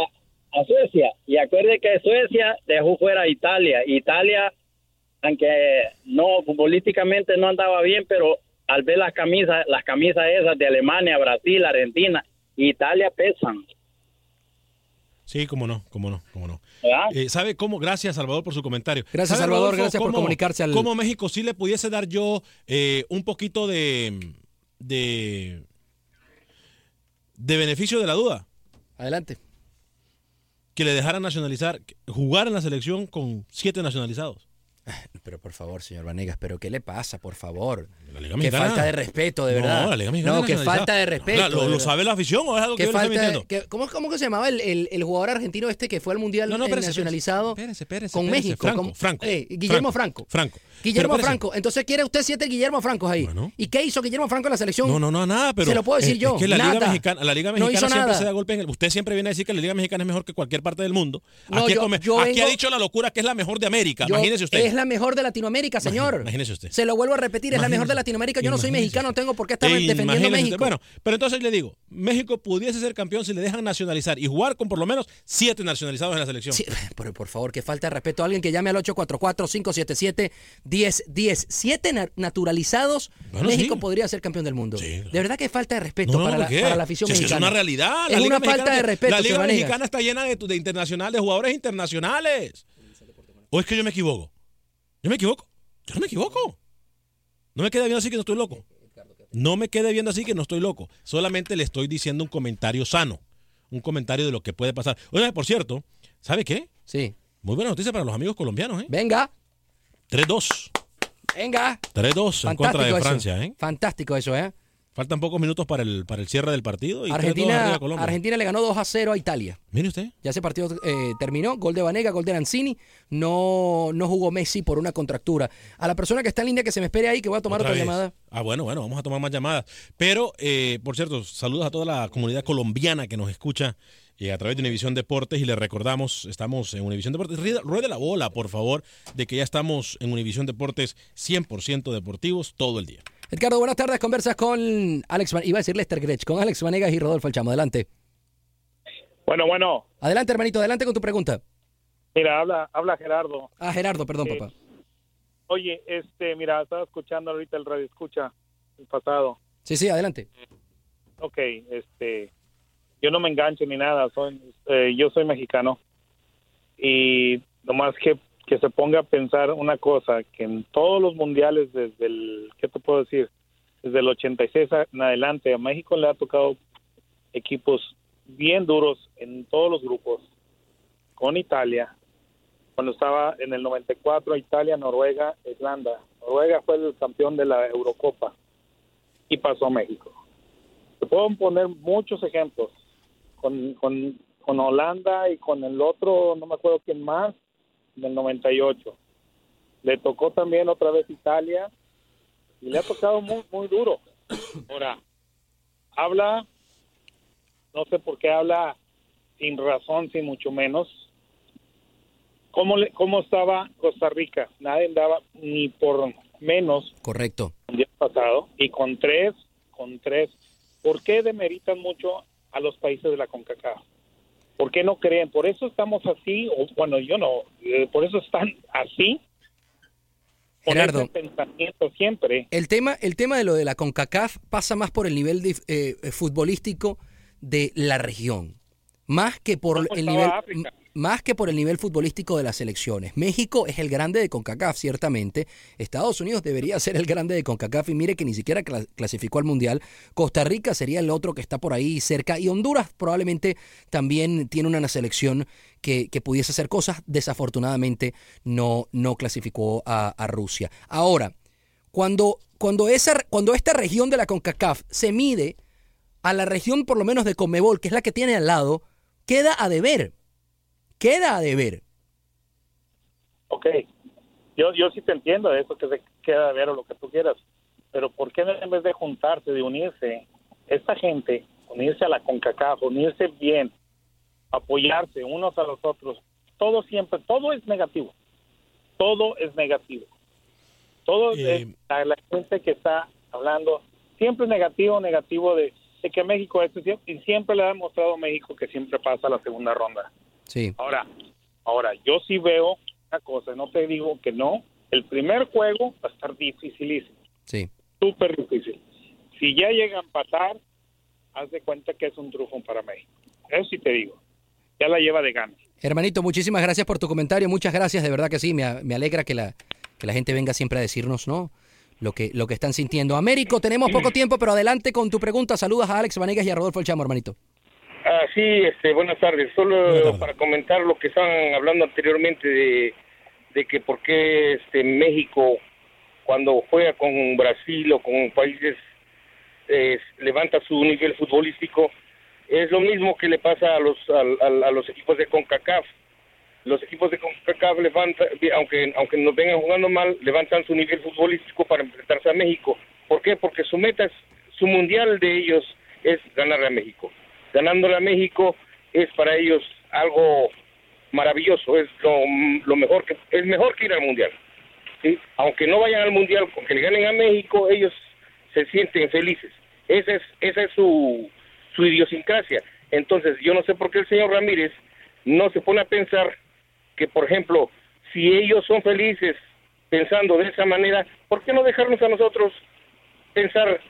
a Suecia. Y acuerde que Suecia dejó fuera a Italia. Italia, aunque no futbolísticamente no andaba bien, pero al ver las camisas, las camisas esas de Alemania, Brasil, Argentina, Italia pesan. Sí, cómo no, cómo no, cómo no. Eh, ¿Sabe cómo? Gracias, Salvador, por su comentario. Gracias, ¿Sabe, Salvador, Rodolfo, gracias por comunicarse al- ¿Cómo México sí le pudiese dar yo eh, un poquito de, de, de beneficio de la duda? Adelante. Que le dejaran nacionalizar, jugar en la selección con siete nacionalizados. Pero por favor, señor Vanegas, ¿pero qué le pasa, por favor? Qué Mexicana. falta de respeto, de No, verdad. la Liga Mexicana No, qué falta de respeto. Claro, ¿lo- sabe la afición o es algo que yo le estoy falta mintiendo? que- ¿cómo, ¿Cómo que se llamaba el, el- el jugador argentino este que fue al Mundial No, no, eh, espérese, nacionalizado espérese, espérese, con. México? Franco, con- Franco, eh, Guillermo Franco. Franco. Guillermo Pero. Franco. Entonces, ¿quiere usted siete Guillermo Francos ahí? ¿Y qué hizo Guillermo Franco en la selección? No, no, no, nada, pero. Se lo puedo decir es- yo. Es que la nada. Liga Mexicana, la Liga No Mexicana siempre nada. se da golpe en el. Usted siempre viene a decir que la Liga Mexicana es mejor que cualquier parte del mundo. No, aquí yo- come- yo aquí vengo- ha dicho la locura que es la mejor de América. Yo- Imagínese usted. Es la mejor de Latinoamérica, señor. Imagínese usted. Se lo vuelvo a repetir, es la mejor de Latinoamérica. Yo no soy mexicano, no tengo por qué estar defendiendo Imagínese México. usted. Bueno, pero entonces le digo, México pudiese ser campeón si le dejan nacionalizar y jugar con por lo menos siete nacionalizados en la selección. Sí, pero por favor, que falta de respeto a alguien que llame al 844-577-1010. Siete na- naturalizados, Bueno, México sí. podría ser campeón del mundo. De verdad que falta de respeto No, para, la, afición Si mexicana. Es una realidad. La Es Liga una falta Mexicana- de respeto. La Liga. Mexicana está llena de, de internacionales, de jugadores internacionales. ¿O es que yo me equivoco? ¿Yo me equivoco? Yo no me equivoco. No me quede viendo así que no estoy loco. No me quede viendo así que no estoy loco. Solamente le estoy diciendo un comentario sano. Un comentario de lo que puede pasar. Oye, por cierto, ¿sabe qué? Sí. Muy buena noticia para los amigos colombianos, ¿eh? Venga. 3-2. Venga. 3-2 en contra de eso. Francia, ¿eh? Fantástico eso, ¿eh? Faltan pocos minutos para el, para el cierre del partido. Y 3-2 Argentina, Colombia. Argentina le ganó 2 a 0 a Italia. Mire usted. Ya ese partido eh, terminó. Gol de Vanega, gol de Lanzini. No, no jugó Messi por una contractura. A la persona que está en línea que se me espere ahí, que voy a tomar otra, llamada. Ah, bueno, bueno, vamos a tomar más llamadas. Pero, eh, por cierto, saludos a toda la comunidad colombiana que nos escucha eh, a través de Univisión Deportes y le recordamos, estamos en Univisión Deportes. Ruede, la bola, por favor, de que ya estamos en Univisión Deportes 100% deportivos todo el día. Edgardo, buenas tardes. Conversas con Alex, Van- iba a decir Lester Grech, con Alex Vanegas y Rodolfo El Chamo. Adelante. Bueno, bueno. Adelante, hermanito, adelante con tu pregunta. Mira, habla, habla Gerardo. Ah, Gerardo, perdón, Eh, papá. Oye, este, mira, estaba escuchando ahorita el radio escucha el pasado. Sí, sí, adelante. Ok, este, yo no me engancho ni nada, soy, eh, yo soy mexicano y nomás que, que se ponga a pensar una cosa, que en todos los mundiales desde el, ¿qué te puedo decir? Desde el 86 a- en adelante a México le ha tocado equipos bien duros en todos los grupos, con Italia, cuando estaba en el 94 Italia, Noruega, Irlanda. Noruega fue el campeón de la Eurocopa y pasó a México. Te puedo poner muchos ejemplos con, con, con Holanda y con el otro, no me acuerdo quién más, del 98. Le tocó también otra vez Italia y le ha tocado muy, muy duro. Ahora, habla, no sé por qué habla sin razón, sin mucho menos. ¿Cómo, le, ¿Cómo estaba Costa Rica? Nadie daba ni por menos Correcto. el día pasado y con tres, con tres. ¿Por qué demeritan mucho a los países de la CONCACAF? ¿Por qué no creen? Por eso estamos así, o bueno, yo no, eh, por eso están así. Con Gerardo. ese pensamiento siempre. El tema, el tema de lo de la CONCACAF pasa más por el nivel de- eh, futbolístico de la región, más que por el estaba nivel África? Más que por el nivel futbolístico de las selecciones. México es el grande de CONCACAF, ciertamente. Estados Unidos debería ser el grande de CONCACAF y mire que ni siquiera cla- clasificó al Mundial. Costa Rica sería el otro que está por ahí cerca y Honduras probablemente también tiene una selección que, que pudiese hacer cosas. Desafortunadamente no, no clasificó a, a Rusia. Ahora, cuando, cuando, esa, cuando esta región de la CONCACAF se mide a la región por lo menos de Conmebol, que es la que tiene al lado, queda a deber. Queda a deber. Ok, yo, yo sí te entiendo de eso que se queda de ver o lo que tú quieras, pero ¿por qué en vez de juntarse, de unirse, esta gente, unirse a la CONCACAF, unirse bien, apoyarse unos a los otros, todo siempre, todo es negativo, todo es negativo, todo es la, la gente que está hablando, siempre negativo, negativo de, de que México es, y siempre le ha demostrado a México que siempre pasa a la segunda ronda. Sí. Ahora, ahora yo sí veo una cosa, no te digo que no. El primer juego va a estar dificilísimo, Sí. súper difícil. Si ya llega a empatar, haz de cuenta que es un triunfo para México. Eso sí te digo. Ya la lleva de gana. Hermanito, muchísimas gracias por tu comentario. Muchas gracias, de verdad que sí. Me, me alegra que la, que la gente venga siempre a decirnos, ¿no? Lo que, lo que están sintiendo. Américo, tenemos poco tiempo, pero adelante con tu pregunta. Saludas a Alex Vanegas y a Rodolfo El Chamo, hermanito. Ah, sí, este, buenas tardes. Solo para comentar lo que estaban hablando anteriormente de, de que por qué este, México, cuando juega con Brasil o con países, eh, levanta su nivel futbolístico, es lo mismo que le pasa a los, a, a- a los equipos de CONCACAF. Los equipos de CONCACAF levantan, aunque, aunque nos vengan jugando mal, levantan su nivel futbolístico para enfrentarse a México. ¿Por qué? Porque su meta, es, su mundial de ellos es ganarle a México ganándole a México es para ellos algo maravilloso, es lo, lo mejor que es mejor que ir al mundial. ¿sí? Aunque no vayan al Mundial, con que le ganen a México, ellos se sienten felices. Esa es, esa es su, su idiosincrasia. Entonces, yo no sé por qué el señor Ramírez no se pone a pensar que, por ejemplo, si ellos son felices pensando de esa manera, ¿por qué no dejarnos a nosotros pensar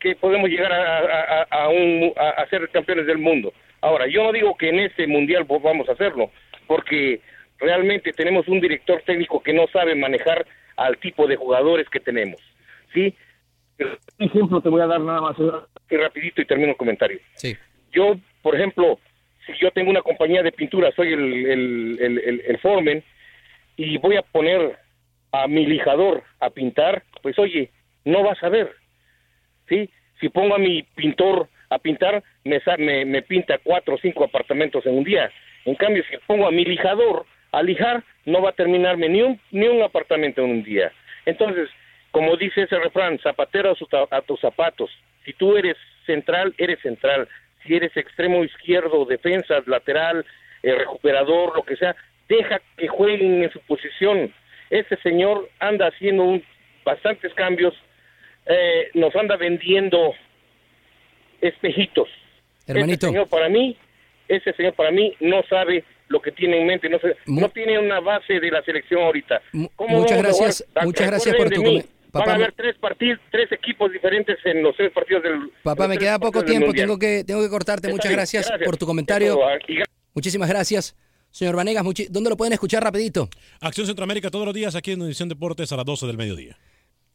que podemos llegar a, a, a, un, a, ser campeones del mundo? Ahora, yo no digo que en este mundial vamos a hacerlo, porque realmente tenemos un director técnico que no sabe manejar al tipo de jugadores que tenemos. ¿Sí? Un ejemplo te voy a dar nada más y rapidito y termino el comentario. Sí. Yo, por ejemplo, si yo tengo una compañía de pintura, soy el, el, el, el, foreman y voy a poner a mi lijador a pintar, pues oye, no vas a ver, ¿sí? Si pongo a mi pintor a pintar, me, me, me pinta cuatro o cinco apartamentos en un día. En cambio, si pongo a mi lijador a lijar, no va a terminarme ni un, ni un apartamento en un día. Entonces, como dice ese refrán, zapatero a, tus zapatos. Si tú eres central, eres central. Si eres extremo izquierdo, defensa, lateral, eh, recuperador, lo que sea, deja que jueguen en su posición. Este señor anda haciendo un, bastantes cambios, eh, nos anda vendiendo espejitos. Hermanito. Ese señor para mí, ese señor para mí no sabe lo que tiene en mente, no, no tiene una base de la selección ahorita. muchas gracias, muchas gracias por tu Van a haber tres partidos, tres equipos diferentes en los tres partidos del. Papá, me queda poco tiempo, tengo que tengo que cortarte. Muchas gracias, por tu comentario. Muchísimas gracias. Señor Vanegas, ¿dónde lo pueden escuchar rapidito? Acción Centroamérica todos los días aquí en Edición Deportes a las 12 del mediodía.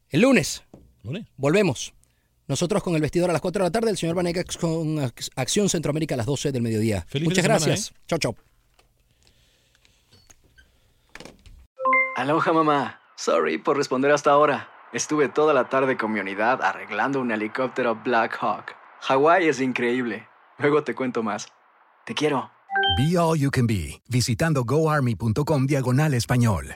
El lunes. Volvemos. Nosotros con el vestidor a las 4 de la tarde, el señor Vanegas con Acción Centroamérica a las 12 del mediodía. Muchas gracias. ¿eh? Chao, chao. Aloha, mamá. Sorry por responder hasta ahora. Estuve toda la tarde con mi unidad arreglando un helicóptero Black Hawk. Hawái es increíble. Luego te cuento más. Te quiero. Be All You Can Be, visitando goarmy.com diagonal español.